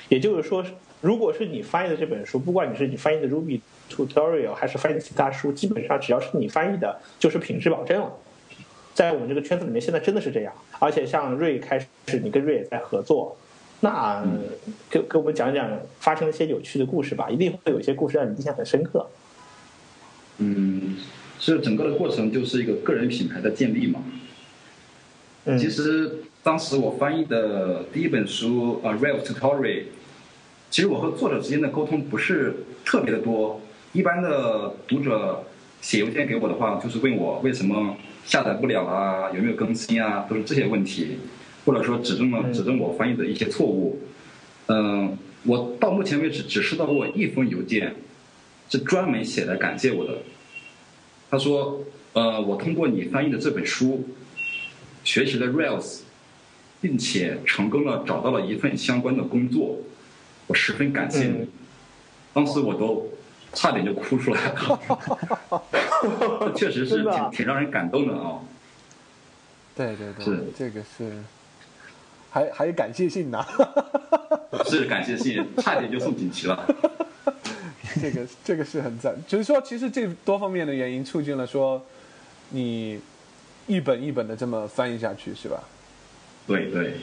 也就是说，如果是你翻译的这本书，不管你是你翻译的 Ruby tutorial 还是翻译的其他书，基本上只要是你翻译的，就是品质保证了。在我们这个圈子里面，现在真的是这样。而且像瑞开始，你跟瑞也在合作，那给给我们讲讲发生了一些有趣的故事吧，一定会有一些故事让你印象很深刻。嗯，这整个的过程就是一个个人品牌的建立嘛。嗯，其实当时我翻译的第一本书啊，《Rev Tutorial》，其实我和作者之间的沟通不是特别的多。一般的读者写邮件给我的话，就是问我为什么下载不了啊，有没有更新啊，都是这些问题，或者说指正了嗯指正我翻译的一些错误。嗯，我到目前为止只收到过一封邮件，是专门写来感谢我的。他说：“呃，我通过你翻译的这本书，学习了 Rails，并且成功了找到了一份相关的工作，我十分感谢你。嗯当时我都差点就哭出来了，这确实是挺挺让人感动的啊、对对对，是这个是，还还有感谢信呢，是感谢信，差点就送锦旗了。这个这个是很赞。就是说，其实这多方面的原因促进了说，你一本一本的这么翻译下去，是吧对对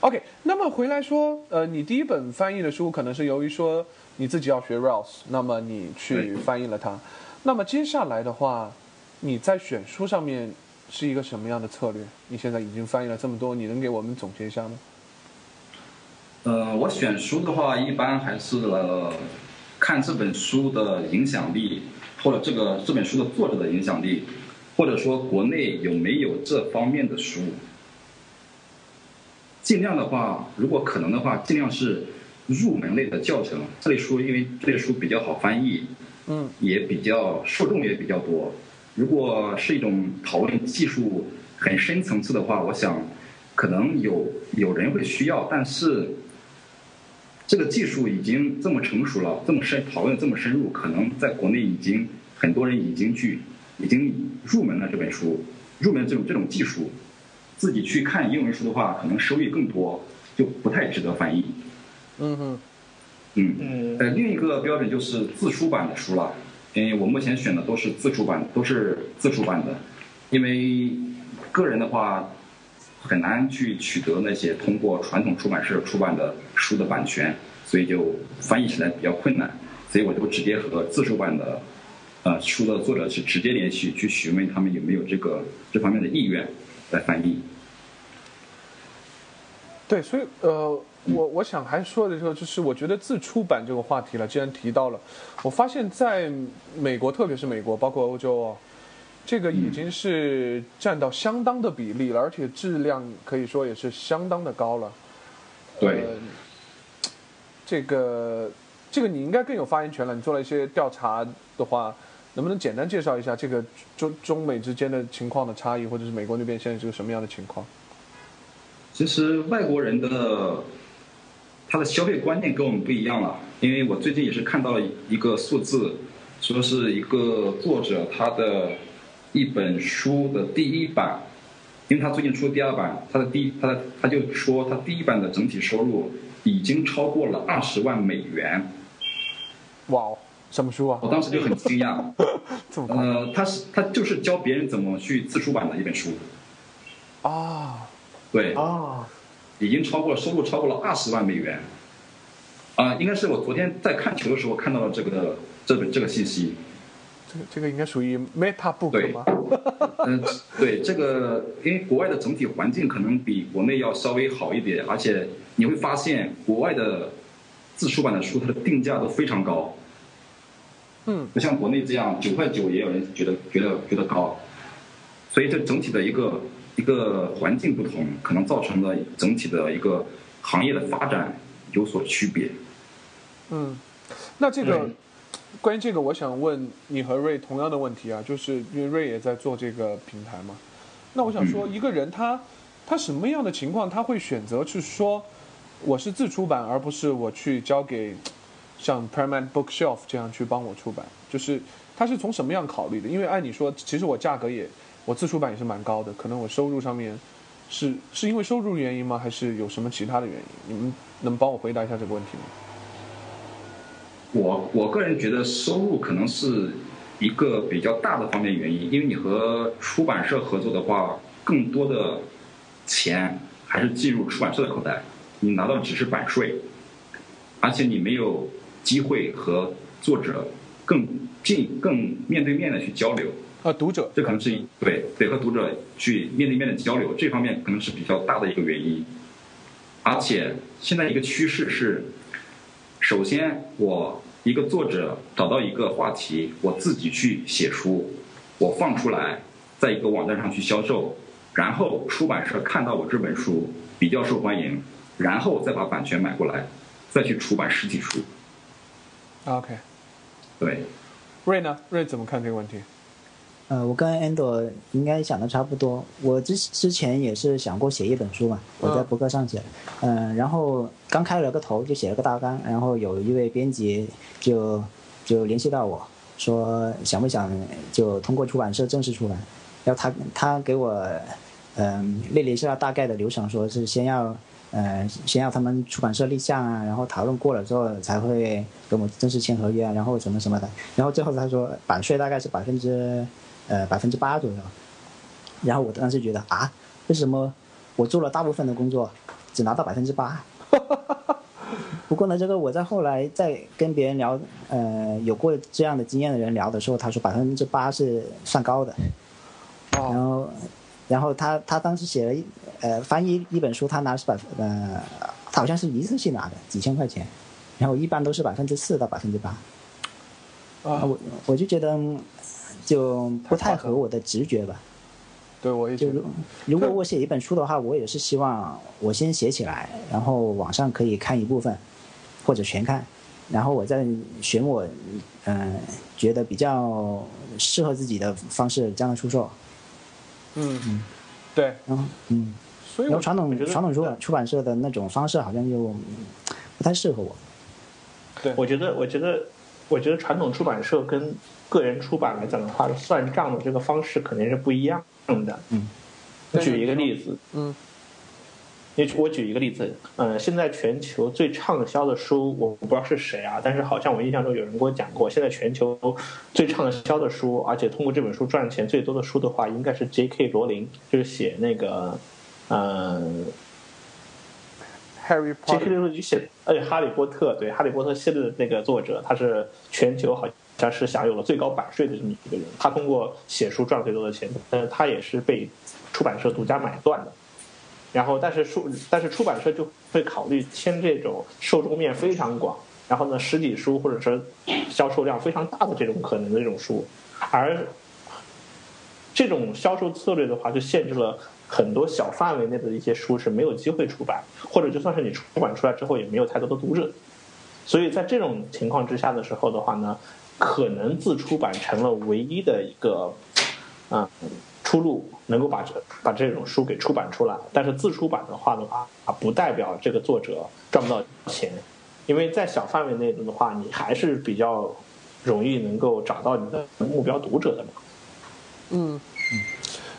，？OK，那么回来说，呃，你第一本翻译的书可能是由于说你自己要学 Rails，那么你去翻译了它。那么接下来的话，你在选书上面是一个什么样的策略？你现在已经翻译了这么多，你能给我们总结一下吗？呃，我选书的话，一般还是呃看这本书的影响力，或者这个这本书的作者的影响力，或者说国内有没有这方面的书。尽量的话，如果可能的话，尽量是入门类的教程。这类书因为这类书比较好翻译，嗯，也比较受众也比较多。如果是一种讨论技术很深层次的话，我想可能有有人会需要，但是这个技术已经这么成熟了，这么深讨论这么深入，可能在国内已经很多人已经去已经入门了这本书，入门这种这种技术，自己去看英文书的话，可能收益更多，就不太值得翻译。嗯哼，嗯。嗯呃，另一个标准就是自出版的书了。因为我目前选的都是自出版，都是自出版的，因为个人的话很难去取得那些通过传统出版社出版的书的版权，所以就翻译起来比较困难。所以我就直接和自出版的呃书的作者去直接联系，去询问他们有没有这个这方面的意愿来翻译。对，所以呃，我我想还说的时候，就是我觉得自出版这个话题了，既然提到了，我发现在美国，特别是美国，包括欧洲哦，这个已经是占到相当的比例了，而且质量可以说也是相当的高了。对呃，这个这个你应该更有发言权了。你做了一些调查的话，能不能简单介绍一下这个中中美之间的情况的差异，或者是美国那边现在是个什么样的情况？其实外国人的他的消费观念跟我们不一样了，因为我最近也是看到了一个数字，说是一个作者他的一本书的第一版，因为他最近出第二版，他的第一他的他就说他第一版的整体收入已经超过了二十万美元，哇哦，什么书啊？我？当时就很惊讶，呃，他是他就是教别人怎么去自出版的一本书，啊？对，啊，已经超过了收入超过了二十万美元。啊，应该是我昨天在看球的时候看到了这个这本这个信息。这个这个应该属于 Meta Book 对吗？嗯，对这个，因为国外的整体环境可能比国内要稍微好一点，而且你会发现国外的自出版的书，它的定价都非常高。嗯，不像国内这样九块九也有人觉得觉得觉得高，所以这整体的一个一个环境不同，可能造成了整体的一个行业的发展有所区别。嗯，那这个关于这个，我想问你和瑞同样的问题啊，就是因为瑞也在做这个平台嘛。那我想说，一个人他他什么样的情况他会选择去说我是自出版，而不是我去交给像 Permanent Bookshelf 这样去帮我出版？就是他是从什么样考虑的？因为按你说，其实我价格也我自出版也是蛮高的，可能我收入上面是是因为收入原因吗？还是有什么其他的原因？你们能帮我回答一下这个问题吗？我我个人觉得收入可能是一个比较大的方面原因，因为你和出版社合作的话，更多的钱还是进入出版社的口袋，你拿到只是版税，而且你没有机会和作者更近、更面对面的去交流。啊，读者，这可能是一对得和读者去面对面的交流，这方面可能是比较大的一个原因。而且现在一个趋势是，首先我一个作者找到一个话题，我自己去写书，我放出来，在一个网站上去销售，然后出版社看到我这本书比较受欢迎，然后再把版权买过来，再去出版实体书。OK，对，瑞呢？瑞怎么看这个问题？呃，我跟 Endo 应该想的差不多。我之之前也是想过写一本书嘛，我在嗯。博客上写，嗯、然后刚开了个头，就写了个大纲，然后有一位编辑就就联系到我说想不想就通过出版社正式出版，然后他他给我嗯、列了一下大概的流程，说是先要呃先要他们出版社立项啊，然后讨论过了之后才会跟我正式签合约啊，然后什么什么的，然后最后他说版税大概是百分之呃百分之八左右，然后我当时觉得啊，为什么我做了大部分的工作只拿到百分之八？不过呢，这个我在后来在跟别人聊，呃，有过这样的经验的人聊的时候，他说百分之八是算高的，然哦，后，然后他他当时写了一呃翻译一本书，他拿是百呃，他好像是一次性拿的几千块钱，然后一般都是百分之四到百分之八，啊，我我就觉得嗯就不太合我的直觉吧。对我也觉得。就如，如果我写一本书的话，我也是希望我先写起来，然后网上可以看一部分，或者全看，然后我再选我嗯、呃觉得比较适合自己的方式将它出售。嗯，对，然后嗯，所以然后传统传统出版出版社的那种方式好像就嗯不太适合我。对。我觉得，我觉得，我觉得传统出版社跟个人出版来讲的话，算账的这个方式肯定是不一样的。嗯，我举一个例子，嗯，你我举一个例子，嗯，现在全球最畅销的书，我不知道是谁啊，但是好像我印象中有人跟我讲过，现在全球最畅销的书，而且通过这本书赚钱最多的书的话，应该是 J.K. 罗琳，就是写那个，嗯 Harry J.K. Potter，罗琳写，哎，哈利波特，对，哈利波特系列的那个作者，他是全球好像是享有了最高版税的这么一个人，他通过写书赚了最多的钱，但是他也是被出版社独家买断的。然后，但是书，但是出版社就会考虑签这种受众面非常广，然后呢，实体书或者是销售量非常大的这种可能的这种书，而这种销售策略的话，就限制了很多小范围内的一些书是没有机会出版，或者就算是你出版出来之后，也没有太多的读者。所以在这种情况之下的时候的话呢，可能自出版成了唯一的一个，嗯，出路，能够把这把这种书给出版出来。但是自出版的话的话啊，不代表这个作者赚不到钱，因为在小范围内的话，你还是比较容易能够找到你的目标读者的嘛。嗯，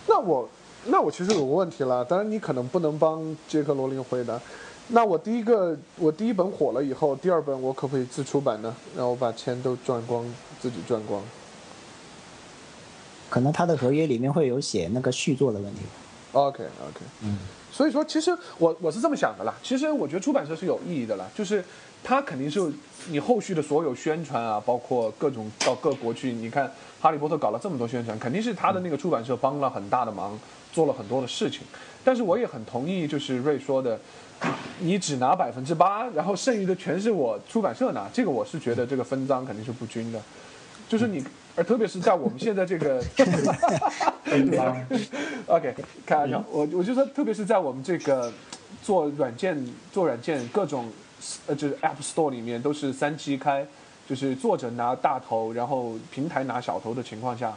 那我那我其实有个问题了，当然你可能不能帮杰克罗琳回答。那我第一个我第一本火了以后，第二本我可不可以自出版呢？然后我把钱都赚光，自己赚光。可能他的合约里面会有写那个续作的问题。OK OK，嗯，所以说，其实我我是这么想的啦。其实我觉得出版社是有意义的啦，就是他肯定是你后续的所有宣传啊，包括各种到各国去，你看《哈利波特》搞了这么多宣传，肯定是他的那个出版社帮了很大的忙，做了很多的事情。但是我也很同意，就是瑞说的，你只拿百分之八，然后剩余的全是我出版社拿，这个我是觉得这个分赃肯定是不均的。就是你，而特别是在我们现在这个，对 吧？OK，开玩笑，我我就说，特别是在我们这个做软件、做软件各种呃，就是 App Store 里面都是三七开，就是作者拿大头，然后平台拿小头的情况下，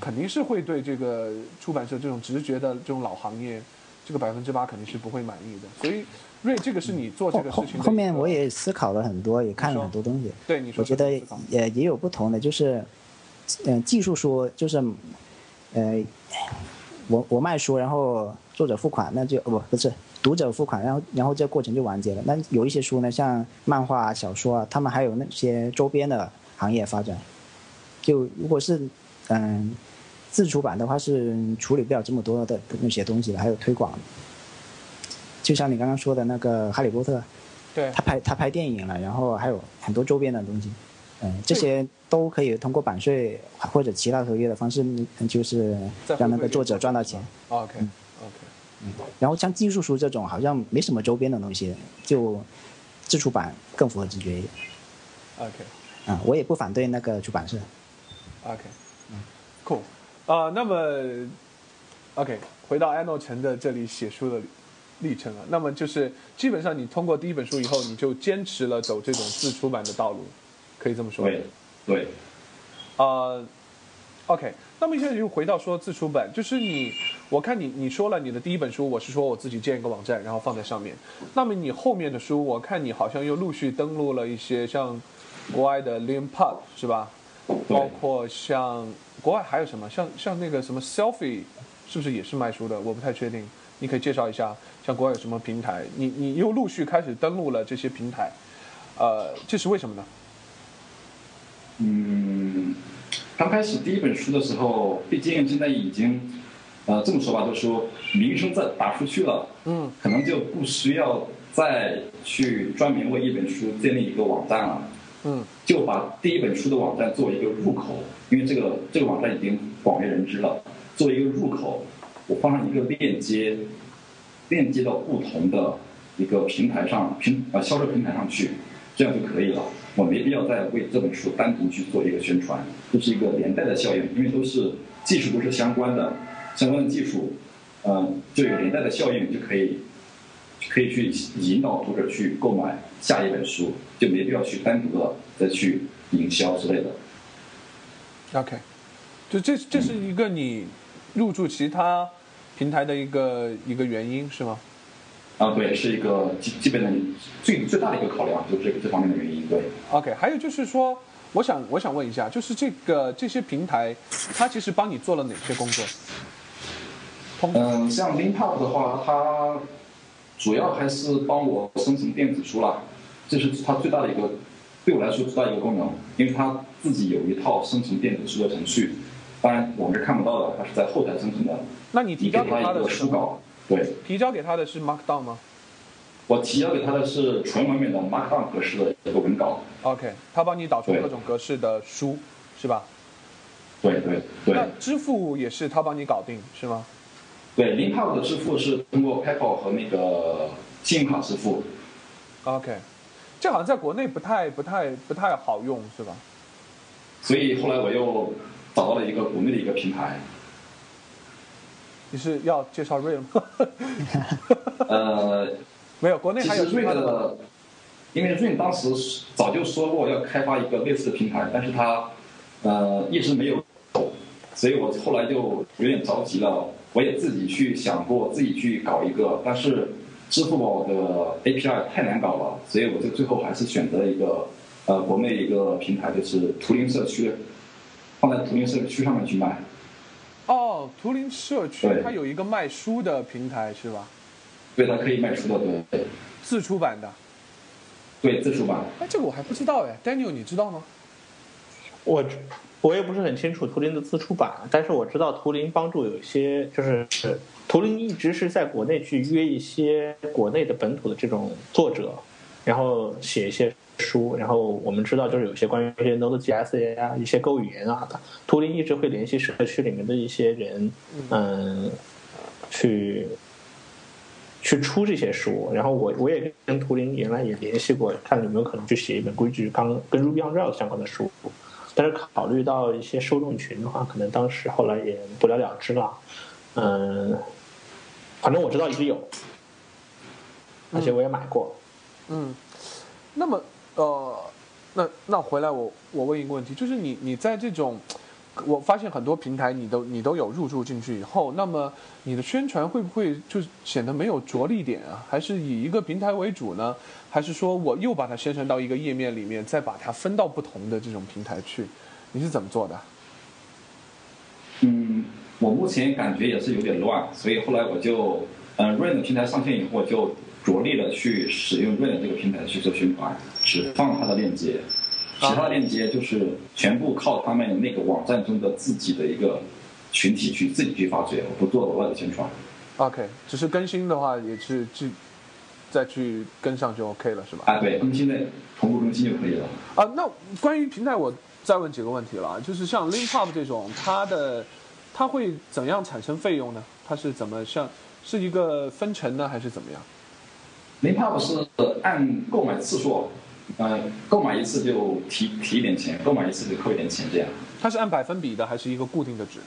肯定是会对这个出版社这种直觉的这种老行业，这个百分之八肯定是不会满意的。所以，瑞，这个是你做这个事情后面我也思考了很多，也看了很多东西。对你说，我觉得也也有不同的，就是，嗯、技术书就是，呃，我我卖书，然后作者付款，那就不不是读者付款，然后然后这个过程就完结了。那有一些书呢，像漫画、啊、小说啊，他们还有那些周边的行业发展。就如果是嗯、自出版的话，是处理不了这么多的那些东西的，还有推广。就像你刚刚说的那个《哈利波特》，对他拍他拍电影了，然后还有很多周边的东西，嗯，这些都可以通过版税或者其他合约的方式，嗯就是让那个作者赚到钱。OK OK，然后像技术书这种好像没什么周边的东西，就自出版更符合直觉一点。OK 嗯、我也不反对那个出版社。OK，嗯，cool，啊、那么 OK，回到安诺城的这里写书的历程了。那么就是基本上你通过第一本书以后，你就坚持了走这种自出版的道路，可以这么说。对对，呃，OK，那么现在就回到说自出版，就是你，我看你你说了你的第一本书，我是说我自己建一个网站，然后放在上面。那么你后面的书，我看你好像又陆续登录了一些像国外的 Limpub 是吧？包括像国外还有什么，像像那个什么 Selfie，是不是也是卖书的？我不太确定，你可以介绍一下，像国外有什么平台？你你又陆续开始登录了这些平台，呃，这是为什么呢？嗯，刚开始第一本书的时候，毕竟现在已经，呃，这么说吧，就是说名声在打出去了，嗯，可能就不需要再去专门为一本书建立一个网站了，嗯。就把第一本书的网站做一个入口，因为这个这个网站已经广为人知了，做一个入口，我放上一个链接，链接到不同的一个平台上平呃销售平台上去，这样就可以了。我没必要再为这本书单独去做一个宣传，这是一个连带的效应，因为都是技术都是相关的，相关的技术，嗯、就有连带的效应，就可以可以去引导读者去购买。下一本书，就没必要去单独的再去营销之类的。OK，就这这是一个你入驻其他平台的一个一个原因是吗？啊，对，是一个基基本的最最大的一个考量，就是这个这方面的原因。对，OK，还有就是说，我想我想问一下，就是这个这些平台，它其实帮你做了哪些工作？嗯，像 Linkpub 的话，它主要还是帮我生成电子书啦，这是它最大的一个，对我来说最大的一个功能，因为它自己有一套生成电子书的程序，当然我们是看不到的，它是在后台生成的。那你提交给他的？书稿，对提交给他的是 Markdown 吗我提交给他的是纯文本的 Markdown 格式的一个文稿。？OK，他帮你导出各种格式的书，是吧？对对对那支付也是他帮你搞定，是吗？对，Linkpub 的支付是通过 PayPal 和那个信用卡支付。OK，这好像在国内不太不太不太好用，是吧？所以后来我又找到了一个国内的一个平台，你是要介绍 Real 吗？呃，没有，国内还有瑞的。因为 Rain 当时早就说过要开发一个类似的平台，但是他呃一直没有走，所以我后来就有点着急了，我也自己去想过自己去搞一个，但是支付宝的 API 太难搞了，所以我就最后还是选择了一个呃国内一个平台，就是图灵社区，放在图灵社区上面去卖。哦，图灵社区它有一个卖书的平台是吧？对，它可以卖书的，对，自出版的。对，自出版。哎，这个我还不知道哎，Daniel 你知道吗？我我也不是很清楚图灵的自出版，但是我知道图灵帮助有一些，就是图灵一直是在国内去约一些国内的本土的这种作者，然后写一些书，然后我们知道就是有些关于一些 Node.js 啊、一些 Go 语言啊的，图灵一直会联系社区里面的一些人，嗯，去。去出这些书，然后我我也跟图灵原来也联系过，看有没有可能去写一本规矩刚跟 Ruby on Rails 相关的书，但是考虑到一些受众群的话，可能当时后来也不了了之了。嗯，反正我知道一直有，而且我也买过。嗯，那么呃，那那回来我我问一个问题，就是你你在这种。我发现很多平台你都你都有入驻进去以后，那么你的宣传会不会就显得没有着力点啊？还是以一个平台为主呢？还是说我又把它宣传到一个页面里面，再把它分到不同的这种平台去？你是怎么做的？嗯，我目前感觉也是有点乱，所以后来我就，呃，Rain 平台上线以后，我就着力的去使用 Rain 这个平台去做宣传，只放它的链接。其他链接就是全部靠他们那个网站中的自己的一个群体去自己去发掘，不做额外的宣传。OK，只是更新的话也是去再去跟上就 OK 了，是吧？啊，对，更新的同步更新就可以了。啊，那关于平台，我再问几个问题了，就是像 LinkPub 这种，它的它会怎样产生费用呢？它是怎么像是一个分成呢，还是怎么样？LinkPub 是按购买次数。呃，购买一次就提提一点钱，购买一次就扣一点钱，这样。它是按百分比的，还是一个固定的值？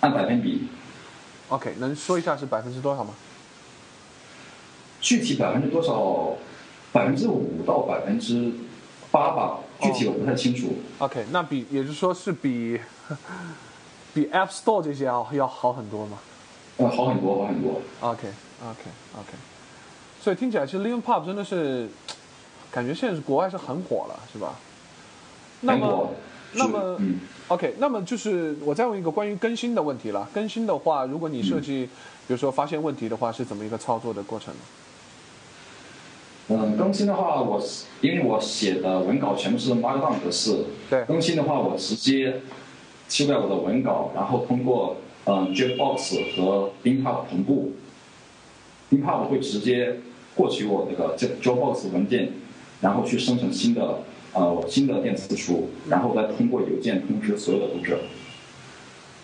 按百分比。OK，能说一下是百分之多少吗？具体百分之多少？百分之五到百分之八吧，具体我不太清楚。OK，那比也就是说是比比 App Store 这些要要好很多吗？呃，好很多，好很多。OK，OK，OK。所以听起来，其实 l i n Pub 真的是。感觉现在是国外是很火了，是吧？那么，那么，OK，那么就是我再问一个关于更新的问题了。更新的话，如果你设计，比如说发现问题的话，是怎么一个操作的过程呢？嗯，更新的话，我因为我写的文稿全部是 Markdown 格式，对，更新的话，我直接修改我的文稿，然后通过嗯 Dropbox 和 Linkup 同步，Linkup 会直接获取我那个 Dropbox 文件。然后去生成新的呃新的电子书，然后再通过邮件通知所有的读者。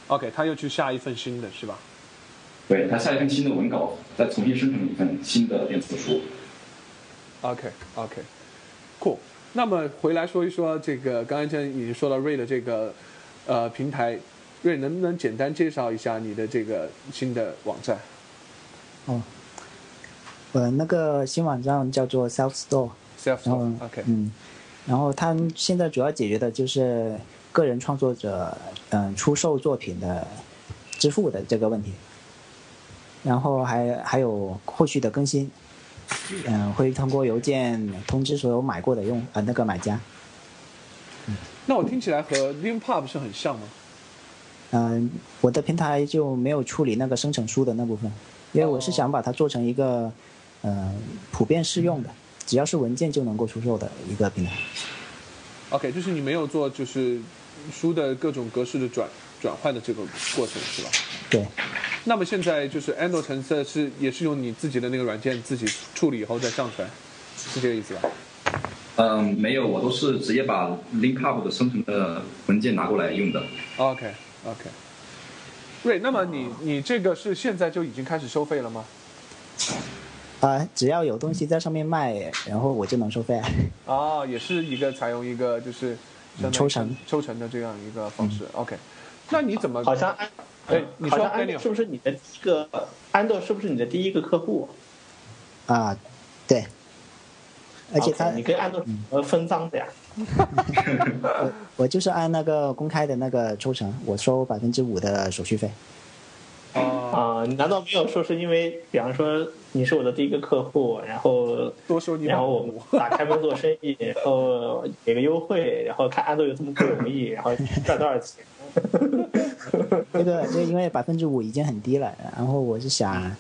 OK，他又去下一份新的是吧？对他下一份新的文稿，再重新生成一份新的电子书。OK，OK，Cool。那么回来说一说这个，刚才已经说到瑞的这个呃平台，瑞能不能简单介绍一下你的这个新的网站？哦，我那个新网站叫做 Self Store。Self Store，OK 嗯，然后他现在主要解决的就是个人创作者嗯出售作品的支付的这个问题，然后还还有后续的更新，嗯，会通过邮件通知所有买过的用呃那个买家。嗯，那我听起来和 LinPub 是很像吗？嗯，我的平台就没有处理那个生成书的那部分，因为我是想把它做成一个呃普遍适用的。只要是文件就能够出售的一个平台。OK，就是你没有做就是书的各种格式的转转换的这个过程是吧？对。那么现在就是色是也是用你自己的那个软件自己处理以后再上传，是这个意思吧？嗯，没有，我都是直接把 Linkup 的生成的文件拿过来用的。OK，OK。对，那么你你这个是现在就已经开始收费了吗？啊，只要有东西在上面卖，然后我就能收费。哦，也是一个采用一个就是抽成抽成的这样一个方式。OK，那你怎么好像安？哎，你说安是不是你的第一个？安豆是不是你的第一个客户？啊，对。而且他，你跟安豆呃分赃的呀？我我就是按那个公开的那个抽成，我收百分之五的手续费。啊，难道没有说是因为，比方说你是我的第一个客户，然后多收你，然后我们打开门做生意，然后给个优惠，然后看安豆有这么不容易，然后赚多少钱？这个就因为百分之五已经很低了，然后我是想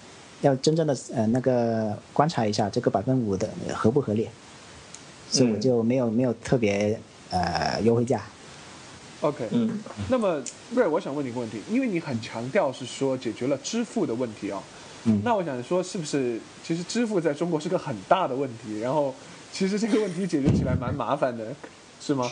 要真正的呃那个观察一下这个百分五的合不合理，所以我就没有没有特别呃优惠价。OK，嗯，那么瑞，我想问你一个问题，因为你很强调是说解决了支付的问题啊、嗯。那我想说是不是其实支付在中国是个很大的问题，然后其实这个问题解决起来蛮麻烦的，是吗？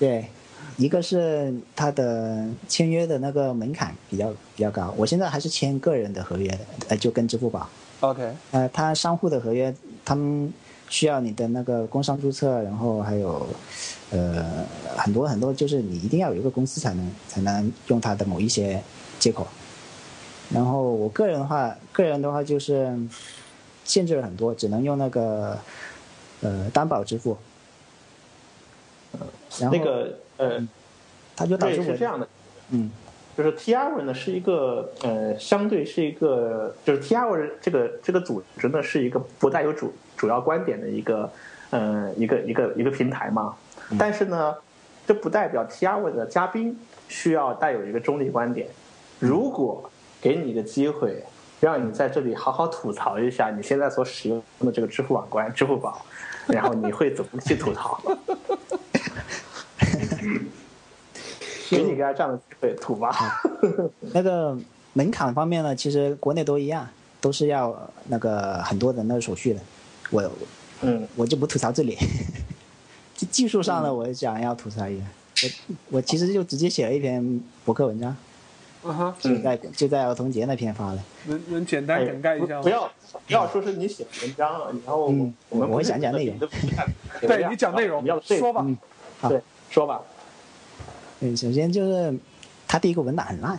对，一个是它的签约的那个门槛比较比较高，我现在还是签个人的合约的，呃，就跟支付宝。OK，呃，它商户的合约，他们需要你的那个工商注册，然后还有呃很多很多，就是你一定要有一个公司才能才能用它的某一些接口。然后我个人的话，个人的话就是限制了很多，只能用那个呃担保支付。然后那个呃，他就导致我对是这样的，嗯就是 T R 呢是一个呃，相对是一个，就是 T R 这个这个组织呢是一个不带有主主要观点的一个呃一个一个一个平台嘛，但是呢，这不代表 T R 的嘉宾需要带有一个中立观点。如果给你一个机会，让你在这里好好吐槽一下你现在所使用的这个支付宝关支付宝，然后你会怎么去吐槽？给你个这样的机会吐吧。那个门槛方面呢，其实国内都一样，都是要那个很多的那个手续的。我嗯，我就不吐槽这里，技技术上呢，我想要吐槽一下。我我其实就直接写了一篇博客文章，嗯哼，就在就在儿童节那篇发的。能能简单梗概一下吗？哎不要不要说是你写文章，然后嗯我们我会讲讲内容对你讲内容你要说吧。嗯好对，说吧。嗯，首先就是他第一个文档很烂，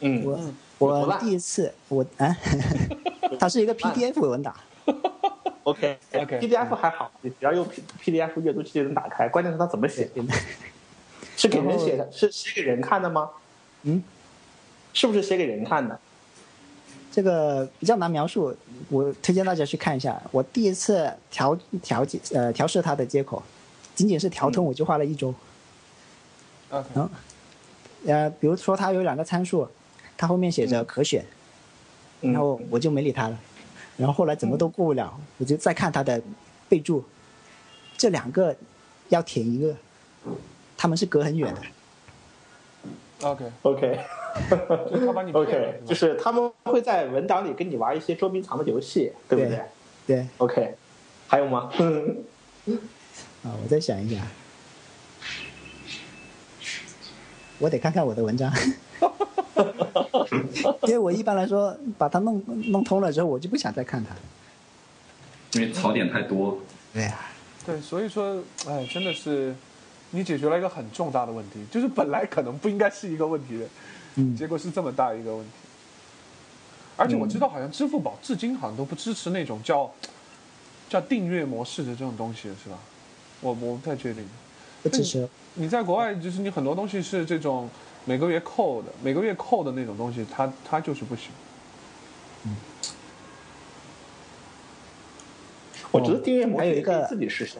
嗯，我我第一次我啊，它是一个 PDF 文档，OK OK PDF 还好，你只要用 P PDF 阅读器就能打开，关键是它怎么写，是给人写的，是写给人看的吗？嗯，是不是写给人看的？这个比较难描述，我推荐大家去看一下。我第一次调调节呃调试它的接口，仅仅是调通我就花了一周。然后，呃，比如说它有两个参数，它后面写着可选，嗯然后我就没理它了。然后后来怎么都过不了，我就再看它的备注，这两个要填一个，他们是隔很远的。OK，OK 就他把你 OK，就是他们会在文档里跟你玩一些捉迷藏的游戏，对不对对对，？OK，还有吗？啊，我再想一想，我得看看我的文章，因为我一般来说把它弄弄通了之后，我就不想再看它。因为槽点太多。对呀、对，所以说，哎，真的是你解决了一个很重大的问题，就是本来可能不应该是一个问题的，嗯结果是这么大一个问题。而且我知道，好像支付宝至今好像都不支持那种叫叫订阅模式的这种东西，是吧？我我不太确定。不支持。你在国外，就是你很多东西是这种每个月扣的，每个月扣的那种东西，它它就是不行。我觉得订阅模式还有一个可以自己试试。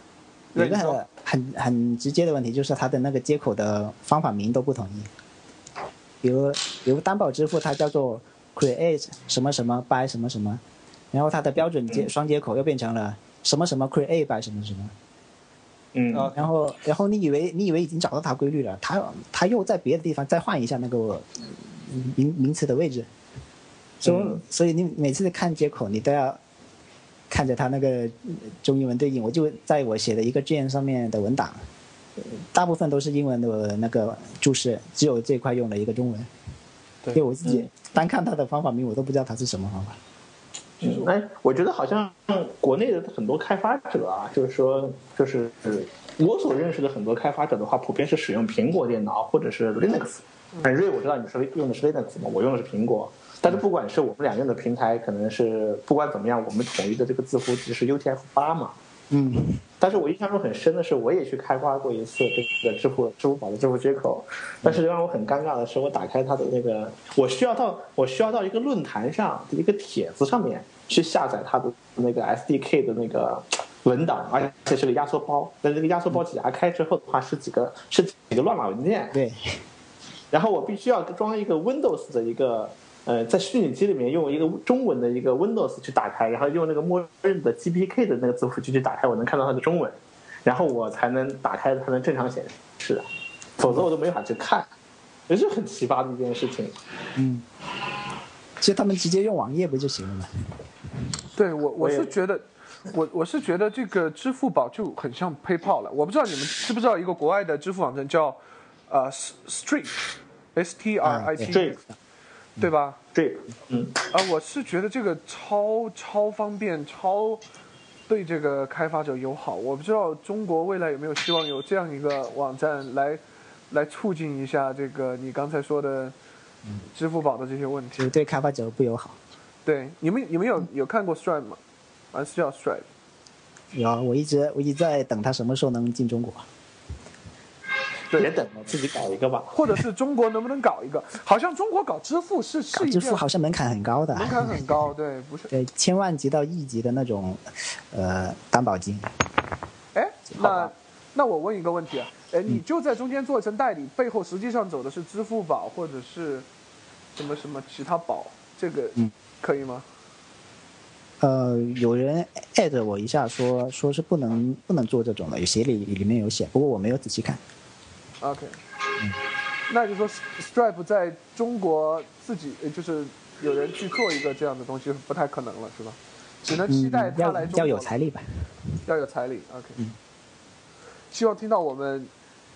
有一个很很很直接的问题，就是它的那个接口的方法名都不统一。比如比如担保支付，它叫做 create 什么什么 by 什么什么，然后它的标准接双接口又变成了什么什么 create by 什么什么。嗯啊然后然后你以为你以为已经找到它规律了，它它又在别的地方再换一下那个嗯名名词的位置，所以、嗯所以你每次看接口，你都要看着它那个呃中英文对应。我就在我写的一个卷上面的文档，呃大部分都是英文的那个注释，只有这块用了一个中文。对因为我自己嗯单看它的方法名，我都不知道它是什么方法。嗯，哎，我觉得好像国内的很多开发者啊，就是说，就是我所认识的很多开发者的话，普遍是使用苹果电脑或者是 Linux。很瑞，我知道你是用的是 Linux 嘛，我用的是苹果。但是不管是我们俩用的平台，可能是不管怎么样，我们统一的这个字符值是 UTF 八嘛。嗯，但是我印象中很深的是，我也去开发过一次这个支付支付宝的支付接口，但是让我很尴尬的是，我打开它的那个，我需要到我需要到一个论坛上的一个帖子上面去下载它的那个 SDK 的那个文档，而且是个压缩包。但这个压缩包解压开之后的话，是几个是几个乱码文件，对，然后我必须要装一个 Windows 的一个呃，在虚拟机里面用一个中文的一个 Windows 去打开，然后用那个默认的 GPK 的那个字符去去打开，我能看到它的中文，然后我才能打开，才能正常显示的。否则我都没法去看，也是很奇葩的一件事情。嗯，其实他们直接用网页不就行了吗？对我我是觉得，我我是觉得这个支付宝就很像 PayPal 了。我不知道你们知不知道一个国外的支付网站叫呃 Street，S T R I T，、对对吧？对，嗯，啊，我是觉得这个超超方便，超对这个开发者友好。我不知道中国未来有没有希望有这样一个网站来来促进一下这个你刚才说的支付宝的这些问题就。是对开发者不友好。对，你们你们有有看过 Stripe 吗？还是叫 Stripe？有啊，我一直我一直在等他什么时候能进中国。别等了，自己搞一个吧。或者是中国能不能搞一个？好像中国搞支付是是搞支付好像门槛很高的，门槛很高，对，不是？对，千万级到亿级的那种，呃，担保金。哎，那那我问一个问题啊，哎，嗯你就在中间做一层代理，背后实际上走的是支付宝或者是什么什么其他宝，这个嗯可以吗？呃，有人艾特我一下说说是不能不能做这种的，有协理里面有写，不过我没有仔细看。OK，嗯那就说 Stripe 在中国自己呃就是有人去做一个这样的东西，不太可能了，是吧？只能期嗯待，他要来中国要有财力吧。要有财力。OK，、嗯希望听到我们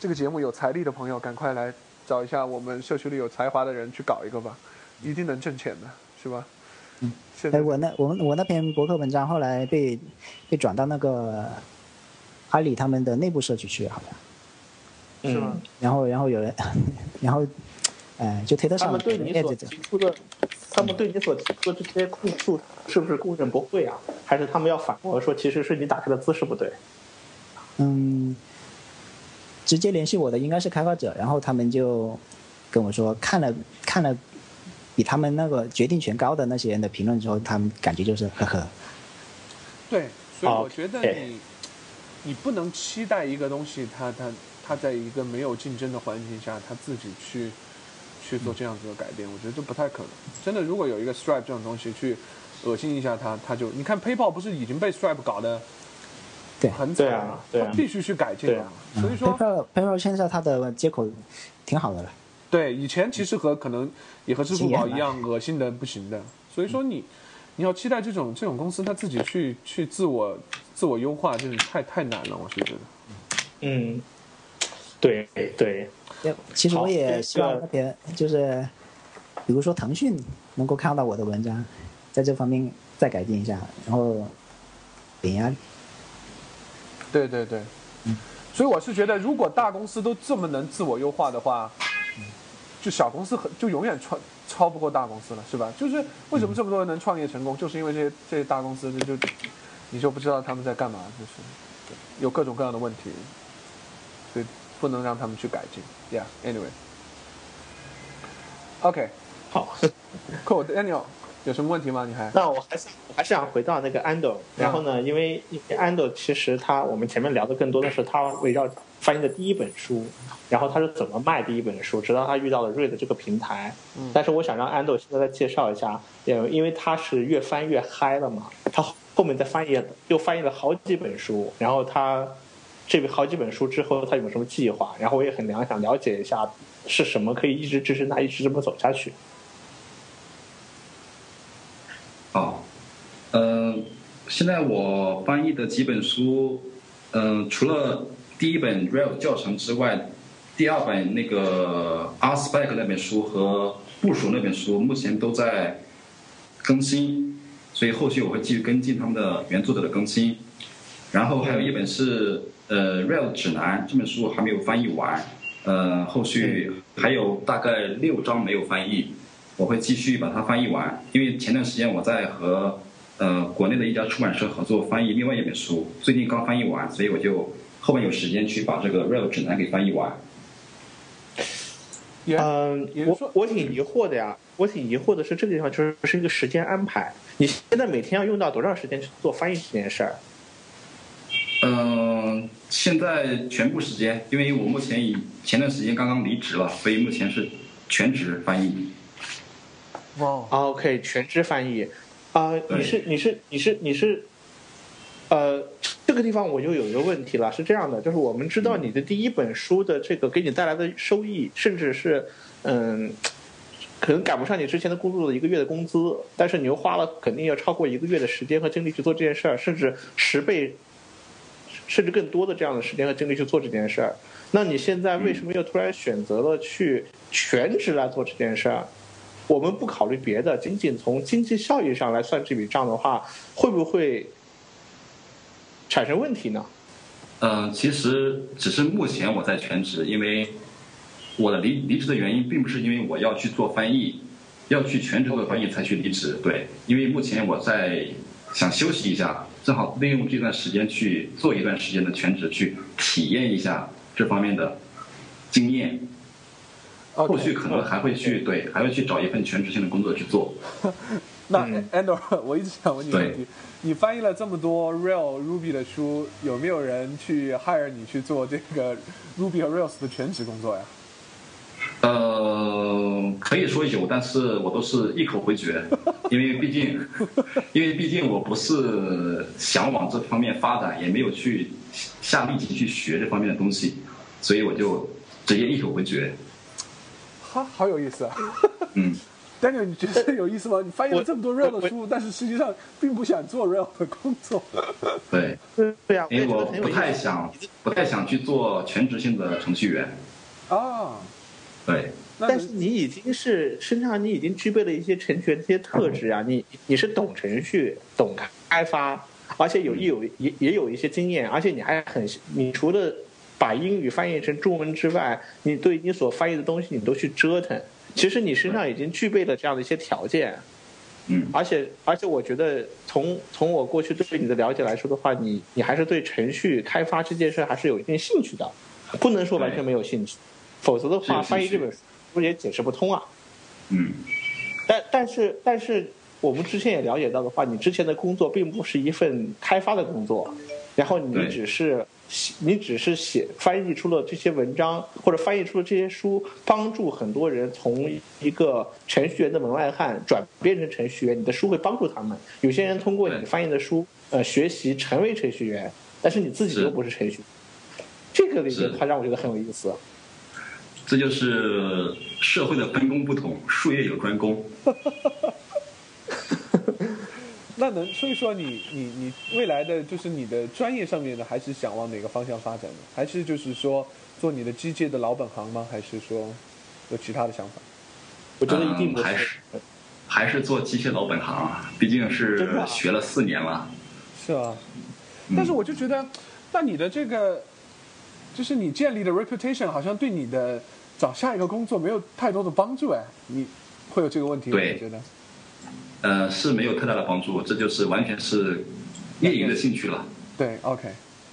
这个节目有财力的朋友，赶快来找一下我们社区里有才华的人去搞一个吧，一定能挣钱的，是吧？嗯，现在哎，我那我们我那篇博客文章后来被被转到那个阿里他们的内部社区去，好像。是吗嗯，然后然后有人，然后，呃，就推特他上们对你所提出的，他们对你所提出的这些控诉，是不是供认不讳啊？还是他们要反驳说，其实是你打开的姿势不对？嗯，直接联系我的应该是开发者，然后他们就跟我说，看了看了比他们那个决定权高的那些人的评论之后，他们感觉就是呵呵，对，所以我觉得对你你不能期待一个东西，它它它在一个没有竞争的环境下，他自己去去做这样子的改变，我觉得这不太可能。真的，如果有一个 Stripe 这种东西去恶心一下他，他就你看 PayPal 不是已经被 Stripe 搞得对很惨对啊对啊。它必须去改进啊。所以说，PayPal PayPal 现在它的接口挺好的了，对，以前其实和可能也和支付宝一样恶心的不行的，所以说你你要期待这种这种公司它自己去去自我自我优化，真是太太难了，我是觉得。嗯，对对，也其实我也希望那边就是，比如说腾讯能够看到我的文章，在这方面再改进一下，然后点压力。对对对，嗯。所以我是觉得，如果大公司都这么能自我优化的话，就小公司很就永远超超不过大公司了，是吧？就是为什么这么多人能创业成功，就是因为这些这些大公司就就你就不知道他们在干嘛，就是有各种各样的问题，不能让他们去改进。Yeah，anyway。OK，好，cool。Daniel，有什么问题吗？你还？那我还是我还是想回到那个 Ando，然后呢，因为因为 Ando 其实他我们前面聊的更多的是他围绕翻译的第一本书，然后他是怎么卖第一本书，直到他遇到了 Read 这个平台。嗯但是我想让 Ando 现在再介绍一下，呃，因为他是越翻越嗨了嘛，他后面再翻译又翻译了好几本书，然后他这个好几本书之后，他有什么计划？然后我也很想想了解一下是什么可以一直支持他一直这么走下去。好，嗯、现在我翻译的几本书，嗯、除了第一本 Real 教程之外，第二本那个 RSpec 那本书和部署那本书，目前都在更新，所以后续我会继续跟进他们的原作者的更新。然后还有一本是呃 Rail 指南这本书还没有翻译完，呃，后续还有大概六章没有翻译，我会继续把它翻译完。因为前段时间我在和呃国内的一家出版社合作翻译另外一本书，最近刚翻译完，所以我就后面有时间去把这个 Rail 指南给翻译完。嗯我我挺疑惑的呀，我挺疑惑的是这个地方就是是一个时间安排，你现在每天要用到多长时间去做翻译这件事儿？嗯、现在全部时间，因为我目前以前段时间刚刚离职了，所以目前是全职翻译。哇，啊 OK，全职翻译，啊、对。你是你是你是你是，呃，这个个地方我就有一个问题了，是这样的，就是我们知道你的第一本书的这个给你带来的收益，甚至是嗯，可能赶不上你之前的工作的一个月的工资，但是你又花了肯定要超过一个月的时间和精力去做这件事儿，甚至十倍，甚至更多的这样的时间和精力去做这件事儿。那你现在为什么又突然选择了去全职来做这件事儿？我们不考虑别的，仅仅从经济效益上来算这笔账的话，会不会产生问题呢？嗯，其实只是目前我在全职，因为我的离离职的原因，并不是因为我要去做翻译，要去全职做翻译才去离职。对，因为目前我在想休息一下，正好利用这段时间去做一段时间的全职，去体验一下这方面的经验。后续可能还会去对，还会去找一份全职性的工作去做。那 Andor，我一直想问你问题：你翻译了这么多 Rail Ruby 的书，有没有人去 hire 你去做这个 Ruby 和 Rails 的全职工作呀？呃，可以说有，但是我都是一口回绝，因为毕竟，因为毕竟我不是想往这方面发展，也没有去下力气去学这方面的东西，所以我就直接一口回绝。好，好有意思啊！嗯，Daniel，你觉得有意思吗？你翻译了这么多 Rail 的书，但是实际上并不想做 Rail 的工作。对，对呀，因为我不太想，不太想去做全职性的程序员。啊，对。但是你已经是身上你已经具备了一些程序员这些特质啊，你你是懂程序、懂开发，而且有有也也有一些经验，而且你还很，你除了。把英语翻译成中文之外，你对你所翻译的东西，你都去折腾。其实你身上已经具备了这样的一些条件，嗯，而且而且我觉得从从我过去对你的了解来说的话，你你还是对程序开发这件事还是有一定兴趣的，不能说完全没有兴趣，否则的话翻译这本书也解释不通啊。嗯，但但是但是我们之前也了解到的话，你之前的工作并不是一份开发的工作，然后你只是。你只是写翻译出了这些文章，或者翻译出了这些书，帮助很多人从一个程序员的门外汉转变成程序员。你的书会帮助他们。有些人通过你翻译的书，呃，学习成为程序员，但是你自己又不是程序员。这个里面，它让我觉得很有意思。这就是社会的分工不同，术业有专攻。那能说一说你你你未来的就是你的专业上面的，还是想往哪个方向发展呢？还是就是说做你的机械的老本行吗？还是说有其他的想法？我觉得一定不还是还是做机械老本行啊，毕竟是学了四年了。是啊，但是我就觉得，那你的这个就是你建立的 reputation 好像对你的找下一个工作没有太多的帮助哎，你会有这个问题吗？你觉得？呃，是没有太大的帮助，这就是完全是业余的兴趣了。对，OK，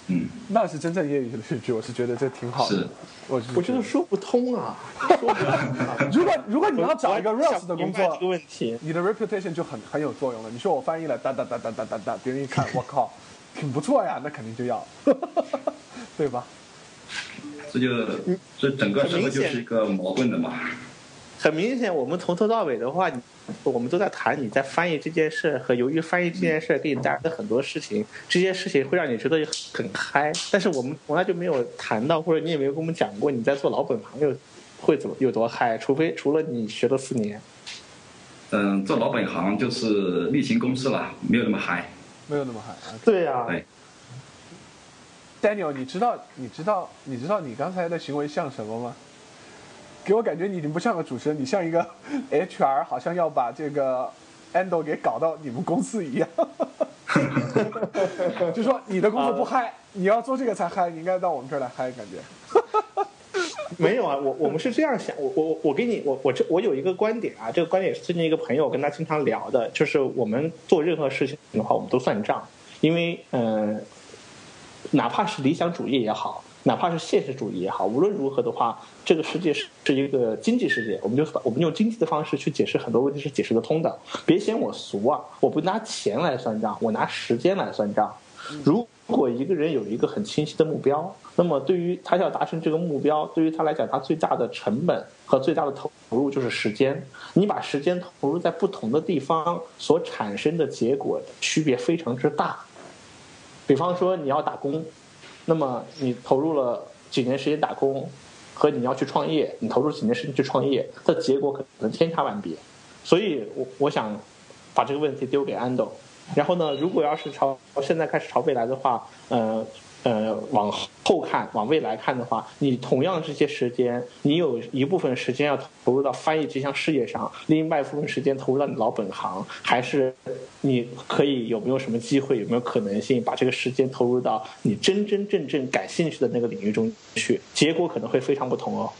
嗯，那是真正业余的兴趣，我是觉得这挺好的。是，我我觉得说不通啊。如果 如果你要找一个 Rails 的工作，这个问题，你的 reputation 就很很有作用了。你说我翻译了哒哒哒哒哒哒哒，别人一看，我靠，挺不错呀，那肯定就要，对吧？这就这整个社会就是一个矛盾的嘛。很明显，我们从头到尾的话，我们都在谈你在翻译这件事和由于翻译这件事给你带来的很多事情，这些事情会让你觉得很嗨。但是我们从来就没有谈到，或者你也没有跟我们讲过你在做老本行又会怎么有多嗨。除非除了你学了四年，嗯，做老本行就是例行公事了，没有那么嗨，没有那么嗨。对呀。对。Daniel，你知道你知道你知道你刚才的行为像什么吗？给我感觉你已经不像个主持人，你像一个 HR，好像要把这个 Ando 给搞到你们公司一样。就说你的工作不嗨，你要做这个才嗨，你应该到我们这儿来嗨，感觉。没有啊，我我们是这样想，我我我给你，我我这我有一个观点啊，这个观点是最近一个朋友跟他经常聊的，就是我们做任何事情的话，我们都算账，因为嗯，哪怕是理想主义也好。哪怕是现实主义也好，无论如何的话，这个世界是是一个经济世界，我们就我们用经济的方式去解释很多问题是解释得通的。别嫌我俗啊，我不拿钱来算账，我拿时间来算账。如果一个人有一个很清晰的目标，那么对于他要达成这个目标，对于他来讲，他最大的成本和最大的投入就是时间。你把时间投入在不同的地方，所产生的结果区别非常之大。比方说你要打工，那么你投入了几年时间打工，和你要去创业，你投入几年时间去创业，这结果可能天差万别。所以我我想把这个问题丢给安豆。然后呢，如果要是朝现在开始朝未来的话，呃。呃，往后看，往未来看的话，你同样这些时间，你有一部分时间要投入到翻译这项事业上，另外一部分时间投入到你老本行，还是你可以有没有什么机会，有没有可能性把这个时间投入到你真真正正感兴趣的那个领域中去？结果可能会非常不同哦。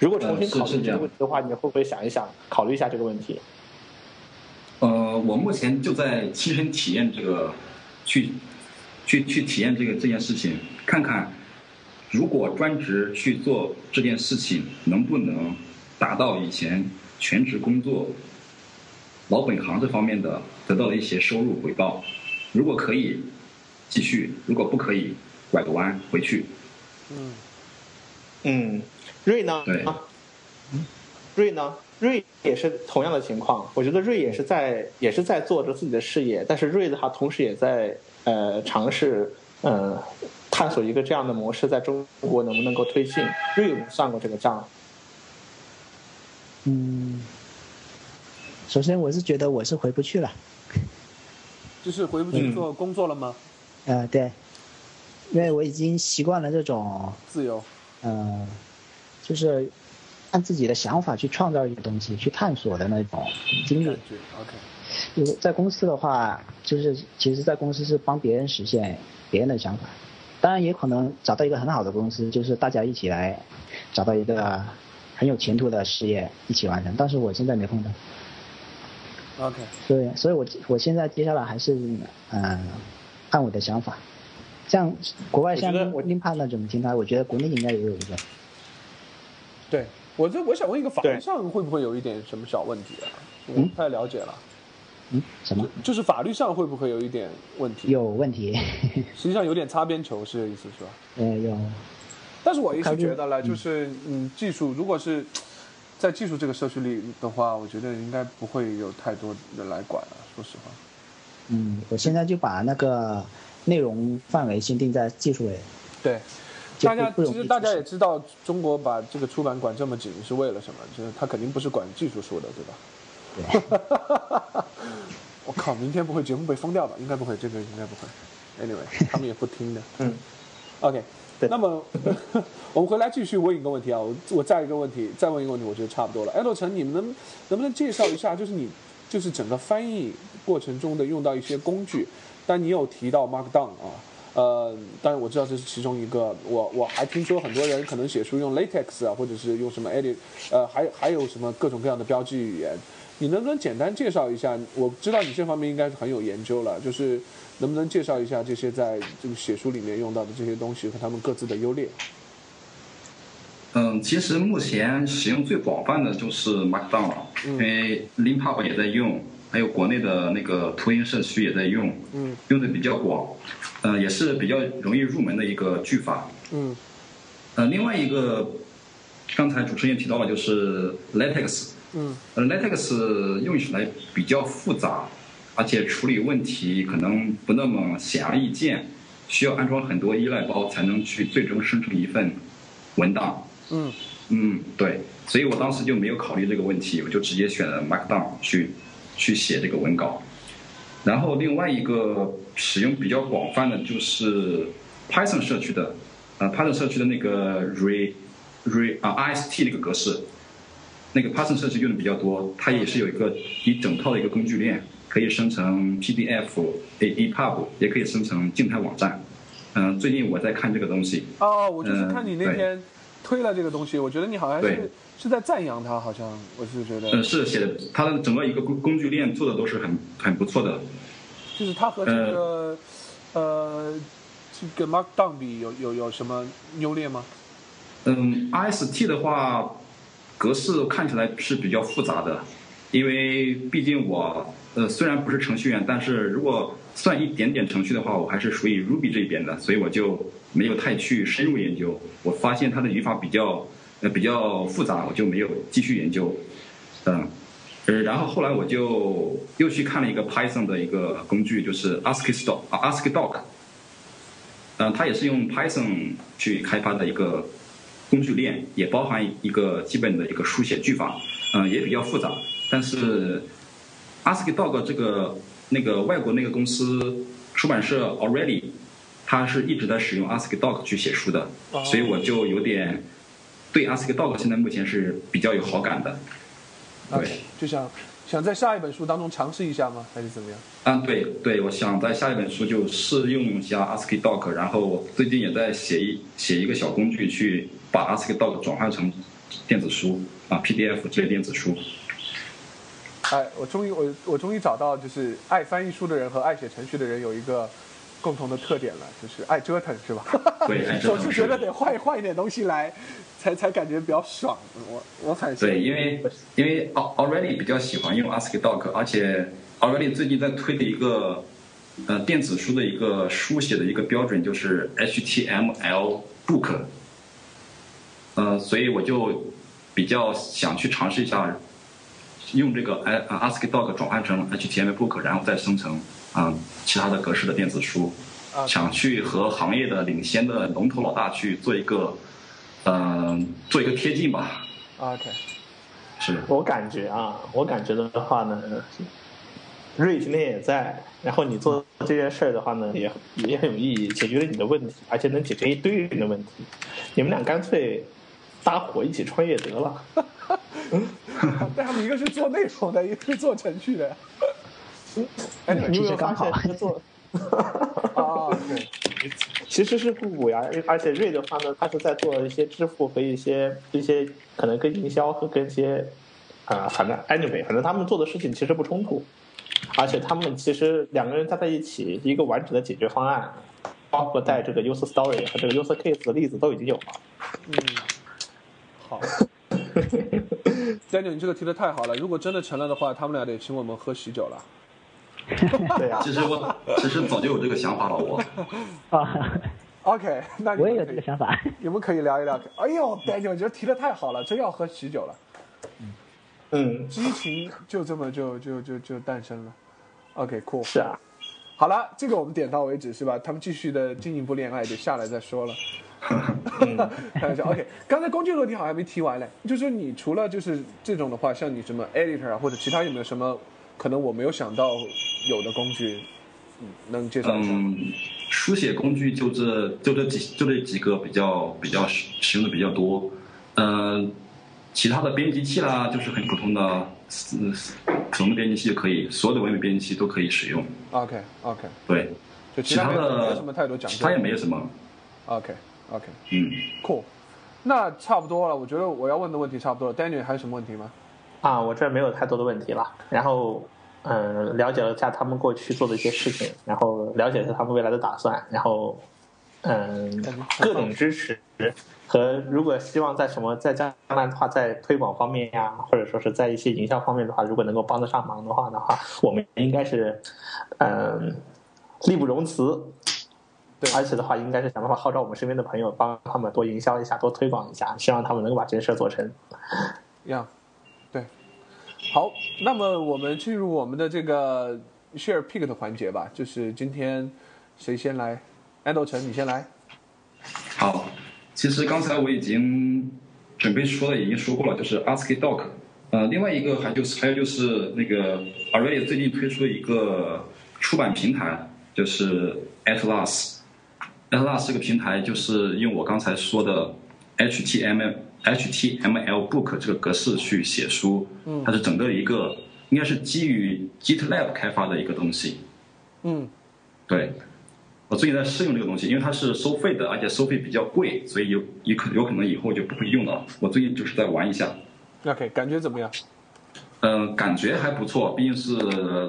如果重新考虑这个问题的话，你会不会想一想，考虑一下这个问题？呃，我目前就在亲身体验这个去。去去体验这个这件事情，看看如果专职去做这件事情，能不能达到以前全职工作老本行这方面的得到的一些收入回报。如果可以，继续；如果不可以，拐个弯回去。嗯嗯，瑞呢？对，瑞呢？瑞也是同样的情况。我觉得瑞也是在也是在做着自己的事业，但是瑞的话，同时也在。呃，尝试呃探索一个这样的模式，在中国能不能够推进？瑞有算过这个账？嗯，首先我是觉得我是回不去了，就是回不去做工作了吗？呃，对，因为我已经习惯了这种自由，嗯，就是按自己的想法去创造一个东西，去探索的那种经历。OK。就是在公司的话，就是其实，在公司是帮别人实现别人的想法，当然也可能找到一个很好的公司，就是大家一起来找到一个很有前途的事业一起完成。但是我现在没碰到。OK。对，所以我我现在接下来还是嗯按我的想法，像国外像林帕那种平台，我觉得国内应该也有一个。对，我这我想问一个法律上会不会有一点什么小问题啊？我不太了解了。嗯，什么？就是法律上会不会有一点问题？有问题，实际上有点擦边球，是这意思是吧？嗯，有。但是我一直觉得了，就是嗯，技术如果是在技术这个社区里的话，我觉得应该不会有太多人来管了。说实话。嗯，我现在就把那个内容范围先定在技术类。对。大家其实大家也知道，中国把这个出版管这么紧是为了什么？就是他肯定不是管技术书的，对吧？我靠！明天不会节目被封掉吧？应该不会，这个应该不会。Anyway，他们也不听的。嗯。OK，那么 我们回来继续问一个问题啊！我我再一个问题，再问一个问题，我觉得差不多了。艾洛城，你们能能不能介绍一下，就是你就是整个翻译过程中的用到一些工具？但你有提到 Markdown 啊，呃，当然我知道这是其中一个。我我还听说很多人可能写书用 LaTeX 啊，或者是用什么 Edit，呃，还还有什么各种各样的标记语言。你能不能简单介绍一下？我知道你这方面应该是很有研究了，就是能不能介绍一下这些在这个写书里面用到的这些东西和他们各自的优劣？嗯，其实目前使用最广泛的就是 Markdown，因为 Linpub 也在用，还有国内的那个图形社区也在用，嗯，用的比较广，嗯，也是比较容易入门的一个句法，嗯，呃，另外一个刚才主持人也提到了，就是 LaTeX。嗯，呃，LaTeX 用起来比较复杂，而且处理问题可能不那么显而易见，需要安装很多依赖包才能去最终生成一份文档。嗯，嗯，对，所以我当时就没有考虑这个问题，我就直接选了 Markdown 去去写这个文稿。然后另外一个使用比较广泛的就是 Python 社区的，呃，Python 社区的那个 Re Re 啊 IST 那个格式。那个 Python 设置用的比较多，它也是有一个一整套的一个工具链，可以生成 PDF、A EPUB，也可以生成静态网站。嗯，最近我在看这个东西。哦，我就是看你那天推了这个东西，我觉得你好像是是在赞扬它，好像我是觉得。嗯，是写的，它的整个一个工工具链做的都是很很不错的。就是它和这个呃这个 Markdown 比有有有什么优劣吗？嗯，IST 的话。格式看起来是比较复杂的，因为毕竟我呃虽然不是程序员，但是如果算一点点程序的话，我还是属于 Ruby 这一边的，所以我就没有太去深入研究。我发现它的语法比较呃比较复杂，我就没有继续研究。嗯，呃，然后后来我就又去看了一个 Python 的一个工具，就是 ASCII Doc 啊 AskDoc 嗯，它也是用 Python 去开发的一个工具链，也包含一个基本的一个书写句法，嗯，也比较复杂。但是 ASCII-Dog 这个那个外国那个公司出版社 Already，它是一直在使用 ASCII-Dog 去写书的，所以我就有点对 ASCII-Dog 现在目前是比较有好感的。对，就想想在下一本书当中尝试一下吗？还是怎么样？嗯，对对，我想在下一本书就试用一下 ASCII Doc，然后我最近也在写一写一个小工具，去把 ASCII Doc 转换成电子书啊 PDF 这类电子书。哎，我终于我我终于找到，就是爱翻译书的人和爱写程序的人有一个共同的特点了，就是爱折腾，是吧？对，爱折腾。总是觉得得换换一点东西来。才才感觉比较爽，我我很对，因为因为 Already 比较喜欢用 ASCII Doc，而且 Already 最近在推的一个呃电子书的一个书写的一个标准就是 HTML Book，呃，所以我就比较想去尝试一下用这个 ASCII Doc 转换成 HTML Book，然后再生成啊其他的格式的电子书，想去和行业的领先的龙头老大去做一个。嗯，做一个贴近吧。OK，是我感觉啊，我感觉的话呢，瑞今天也在，然后你做这件事儿的话呢，也也很有意义，解决了你的问题，而且能解决一堆人的问题。你们俩干脆搭伙一起创业得了。但他们一个是做内容的，一个是做程序的。哎，你有没有发现做？啊，对。其实是互补呀，而且瑞的话呢，他是在做一些支付和一些一些可能跟营销和跟一些啊，反正 anyway，反正他们做的事情其实不冲突，而且他们其实两个人加在一起，一个完整的解决方案，包括带这个 user story 和这个 user case 的例子都已经有了。嗯，好，Daniel，你这个提的太好了，如果真的成了的话，他们俩得请我们喝喜酒了。对呀，其实我其实早就有这个想法了，我。啊，OK，那我也有这个想法。你们可以聊一聊。哎呦，Daniel，我觉得提的太好了，真要喝喜酒了。嗯，激情就这么就就就就诞生了。OK，cool。是啊。好了，这个我们点到为止是吧？他们继续的进一步恋爱，就下来再说了。开玩笑。OK，刚才工具问题好像还没提完嘞，就是你除了就是这种的话，像你什么 editor 啊，或者其他有没有什么？可能我没有想到有的工具，能介绍一下。嗯，书写工具就这就这几就这几个比较比较使使用的比较多。嗯，其他的编辑器啦，就是很普通的嗯普通的编辑器就可以，所有的文本编辑器都可以使用。OK OK。对。就其他的没有什么太多讲究。他也没有什么。OK OK。嗯。Cool。那差不多了，我觉得我要问的问题差不多了。Daniel 还有什么问题吗？啊，我这没有太多的问题了。然后，嗯，了解了一下他们过去做的一些事情，然后了解一下他们未来的打算，然后，嗯，各种支持和如果希望在什么在将来的话，在推广方面呀，或者说是在一些营销方面的话，如果能够帮得上忙的话的话，我们应该是，嗯，力不容辞。对，而且的话，应该是想办法号召我们身边的朋友，帮他们多营销一下，多推广一下，希望他们能够把这件事做成。呀。好，那么我们进入我们的这个 share pick 的环节吧。就是今天谁先来？安豆成，你先来。好，其实刚才我已经准备说的已经说过了，就是 ASCII Doc。呃，另外一个还就是还有就是那个 Already 最近推出了一个出版平台，就是 Atlas。Atlas 这个平台就是用我刚才说的 HTML。HTML Book 这个格式去写书，它是整个一个应该是基于 GitLab 开发的一个东西。嗯，对，我最近在试用这个东西，因为它是收费的，而且收费比较贵，所以有有可有可能以后就不会用了。我最近就是在玩一下。OK，感觉怎么样？嗯，感觉还不错，毕竟是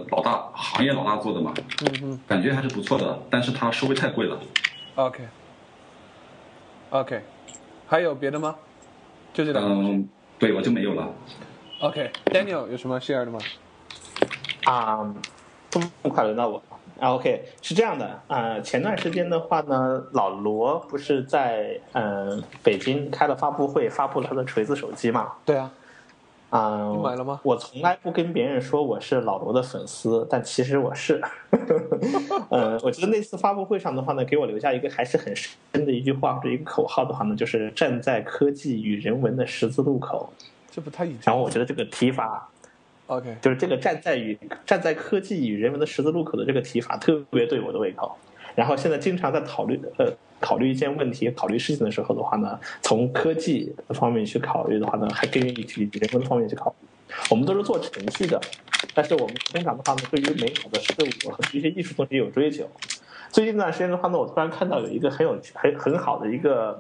老大行业老大做的嘛。嗯嗯，感觉还是不错的，但是它收费太贵了。OK。OK，还有别的吗？就这两个。嗯，对，我就没有了。OK，Daniel 有什么 share 的吗？啊，这么快轮到我。啊，OK，是这样的，呃，前段时间的话呢，老罗不是在嗯北京开了发布会，发布了他的锤子手机嘛？对啊。啊、你买了吗我从来不跟别人说我是老罗的粉丝，但其实我是。呃，我觉得那次发布会上的话呢，给我留下一个还是很深的一句话或者一个口号的话呢，就是站在科技与人文的十字路口。这不太已经然后我觉得这个提法 OK 就是这个站在与站在科技与人文的十字路口的这个提法特别对我的胃口。然后现在经常在讨论呃考虑一件问题、考虑事情的时候的话呢，从科技方面去考虑的话呢，还更愿意去人工方面去考虑。我们都是做程序的，但是我们通常的话呢，对于美好的事物和一些艺术东西有追求。最近这段时间的话呢，我突然看到有一个很有很很好的一个，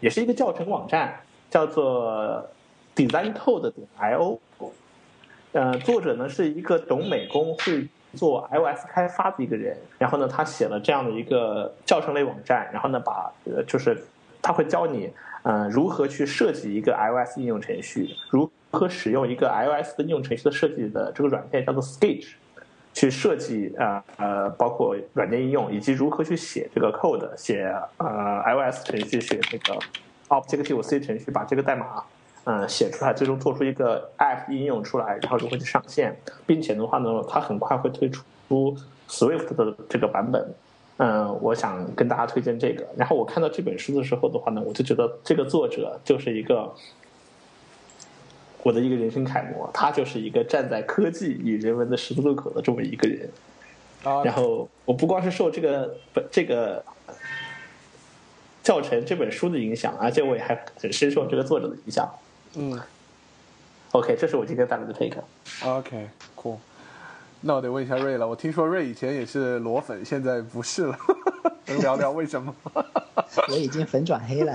也是一个教程网站，叫做 DesignCode 点 io。呃，作者呢是一个懂美工、会做 iOS 开发的一个人，然后呢，他写了这样的一个教程类网站，然后呢，把呃就是他会教你呃如何去设计一个 iOS 应用程序，如何使用一个 iOS 的应用程序的设计的这个软件叫做 Sketch。去设计呃呃，包括软件应用，以及如何去写这个 code，写呃 iOS 程序，写那个 Objective C 程序，把这个代码、呃写出来，最终做出一个 App 应用出来，然后就会去上线，并且的话呢，它很快会推出 Swift 的这个版本。嗯、我想跟大家推荐这个。然后我看到这本书的时候的话呢，我就觉得这个作者就是一个我的一个人生楷模，他就是一个站在科技与人文的十字路口的这么一个人。啊，然后我不光是受这个本这个教程这本书的影响，而且我也还很深受这个作者的影响。嗯 OK，这是我今天带来的 take。OK cool。那我得问一下瑞了，我听说瑞以前也是裸粉，现在不是了，能聊聊为什么？我已经粉转黑了。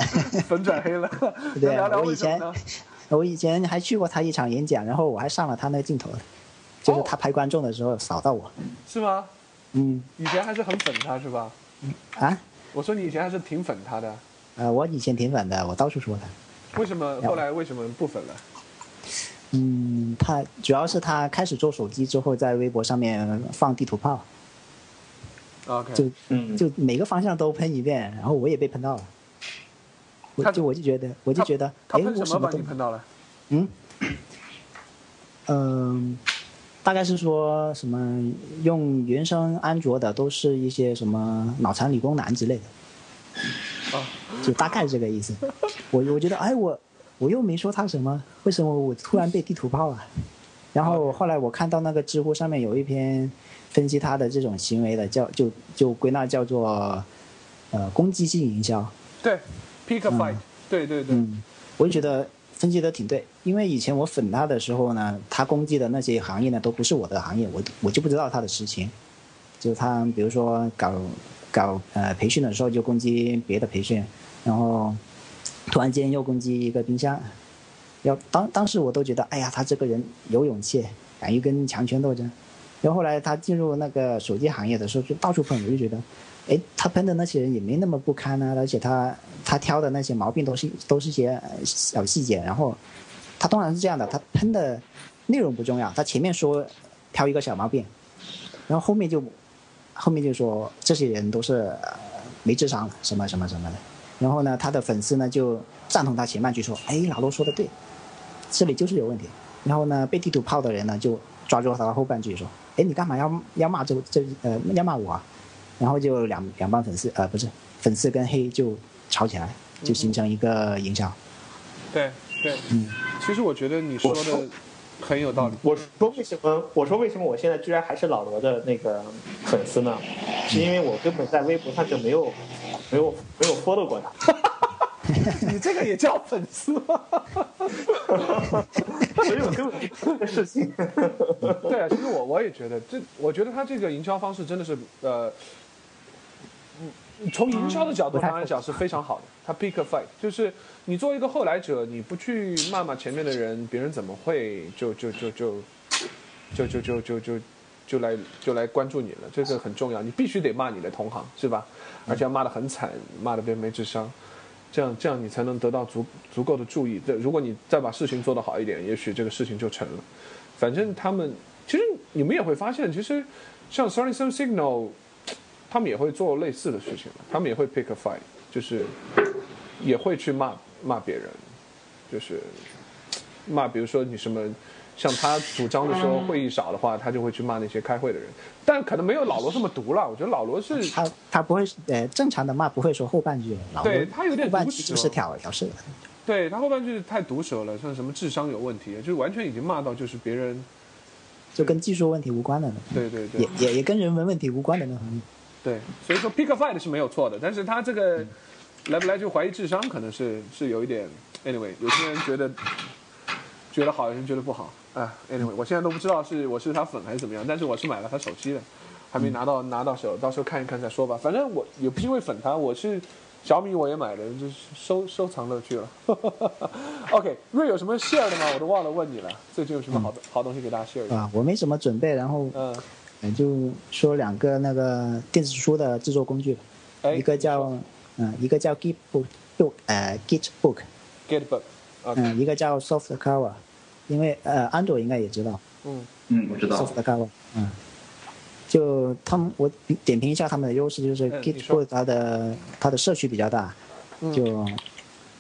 粉转黑了，能对啊聊聊我以前？我以前还去过他一场演讲，然后我还上了他那个镜头，就是他拍观众的时候扫到我。是吗？嗯以前还是很粉他是吧？啊，我说你以前还是挺粉他的，呃，我以前挺粉的，我到处说他。为什么后来为什么不粉了？嗯，他主要是他开始做手机之后，在微博上面放地图炮，OK，就嗯，就每个方向都喷一遍，然后我也被喷到了。我就我就觉得，我就觉得，他哎，喷什么把我什么都你喷到了？嗯，嗯，大概是说什么用原生安卓的都是一些什么脑残理工男之类的，啊，就大概这个意思。我我觉得，哎，我我又没说他什么，为什么我突然被地图炮了？然后后来我看到那个知乎上面有一篇分析他的这种行为的，叫就就归纳叫做呃攻击性营销。对，pick a fight，对对对，嗯，我就觉得分析的挺对，因为以前我粉他的时候呢，他攻击的那些行业呢都不是我的行业，我我就不知道他的实情。就他比如说搞搞呃培训的时候就攻击别的培训，然后突然间又攻击一个冰箱，要当当时我都觉得，哎呀，他这个人有勇气，敢于跟强权斗争。然后后来他进入那个手机行业的时候，就到处喷，我就觉得，哎，他喷的那些人也没那么不堪啊，而且他他挑的那些毛病都是都是些小细节，然后他当然是这样的，他喷的内容不重要，他前面说挑一个小毛病，然后后面就后面就说这些人都是、没智商什么什么什么的，然后呢，他的粉丝呢就赞同他前半句说，哎，老罗说的对，这里就是有问题，然后呢，被地图炮的人呢就抓住他的后半句说，哎，你干嘛要要骂这这呃要骂我啊？然后就两两帮粉丝呃不是粉丝跟黑就吵起来，就形成一个营销。对对，嗯，其实我觉得你说的很有道理。我说为什么？我说为什么我现在居然还是老罗的那个粉丝呢？是因为我根本在微博上就没有没有没有 follow 过他，你这个也叫粉丝吗？所以我根本不知道这个事情。对啊，其实我我也觉得，这我觉得他这个营销方式真的是呃，嗯，从营销的角度上来讲是非常好的。他 pick a fight，就是你作为一个后来者，你不去骂骂前面的人，别人怎么会就就就就就就就就就就来就来关注你了？这个很重要，你必须得骂你的同行，是吧？而且要骂得很惨，骂得别人没智商。这样这样你才能得到足足够的注意。这如果你再把事情做得好一点，也许这个事情就成了。反正他们其实你们也会发现，其实像 Sorry Some Signal，他们也会做类似的事情，他们也会 pick a fight，就是也会去骂骂别人，就是骂，比如说你什么，像他主张的说会议少的话，他就会去骂那些开会的人。但可能没有老罗这么毒了。我觉得老罗是他他不会呃正常的骂不会说后半句，老对他有点后半句就是挑挑事的。对他后半句太毒舌了，像什么智商有问题，就是完全已经骂到就是别人，就跟技术问题无关的呢，对对对也也也跟人文问题无关的那种。对，所以说 pick a fight 是没有错的，但是他这个来不来就怀疑智商，可能是是有一点。Anyway，有些人觉得觉得好，有人觉得不好啊。Anyway，我现在都不知道是我是他粉还是怎么样，但是我是买了他手机的，还没拿到拿到手，到时候看一看再说吧。反正我也不是因为粉他，我是小米我也买了，就是收收藏乐趣了。OK，瑞有什么 share 的吗？我都忘了问你了。最近有什么好的、好东西给大家 share 一下？啊，我没什么准备，然后嗯，呃就说两个那个电子书的制作工具，哎，一个叫嗯、一个叫 Gitbook，呃 Gitbook，Gitbook，OK，嗯、一个叫 Softcover，因为呃安卓应该也知道嗯嗯，我知道。Softcover，嗯，就他们我点评一下他们的优势，就是 Gitbook 它的它的社区比较大，嗯就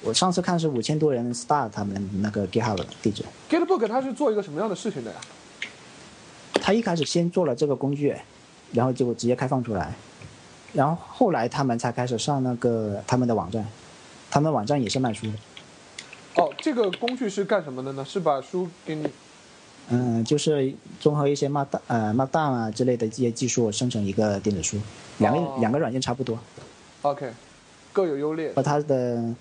我上次看是五千多人 start 他们那个 GitHub 的地址。Gitbook 它是做一个什么样的事情的呀？他一开始先做了这个工具，然后就直接开放出来，然后后来他们才开始上那个他们的网站，他们网站也是卖书的，哦，这个工具是干什么的呢？是把书给你嗯，就是综合一些 Markdown 呃 Markdown 啊之类的这些技术生成一个电子书，两个、哦两个软件差不多，OK，各有优劣。而它的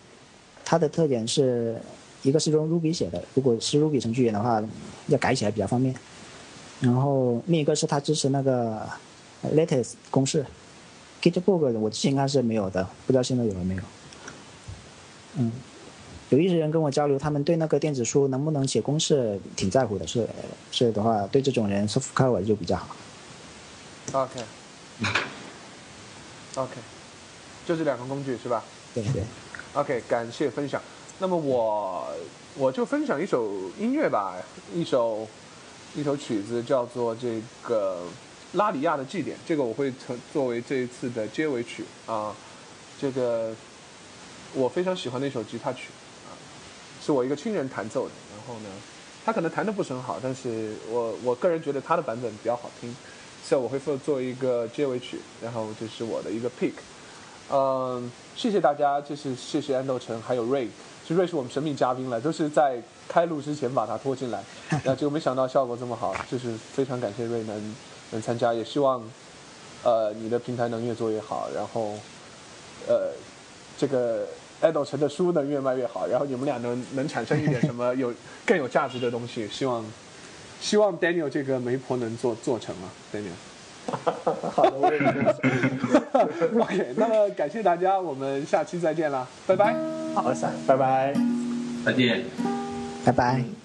它的特点是一个是用 Ruby 写的，如果是 Ruby 程序员的话，要改起来比较方便。然后另一个是它支持那个 lattice 公式，Gitbook 我之前看是没有的，不知道现在有了没有。嗯，有一些人跟我交流，他们对那个电子书能不能写公式挺在乎的，是是的话，对这种人 Softcover 就比较好。OK，OK，、就这两个工具是吧对对，？OK，感谢分享。那么我我就分享一首音乐吧，一首一首曲子叫做这个拉里亚的祭典，这个我会成作为这一次的结尾曲啊。这个我非常喜欢的一首吉他曲啊，是我一个亲人弹奏的。然后呢，他可能弹的不是很好，但是我我个人觉得他的版本比较好听，所以我会做做一个结尾曲，然后这是我的一个 pick。嗯，谢谢大家，就是谢谢安豆城还有瑞，其实瑞是我们神秘嘉宾了，都是在开录之前把他拖进来，那就没想到效果这么好，就是非常感谢瑞能能参加，也希望呃你的平台能越做越好，然后呃这个爱豆城的书能越卖越好，然后你们俩能能产生一点什么 有更有价值的东西，希望希望 Daniel 这个媒婆能做做成啊，Daniel。好的，我也这么想。OK，那么感谢大家，我们下期再见啦，拜拜。好，下，拜拜。再见。拜拜。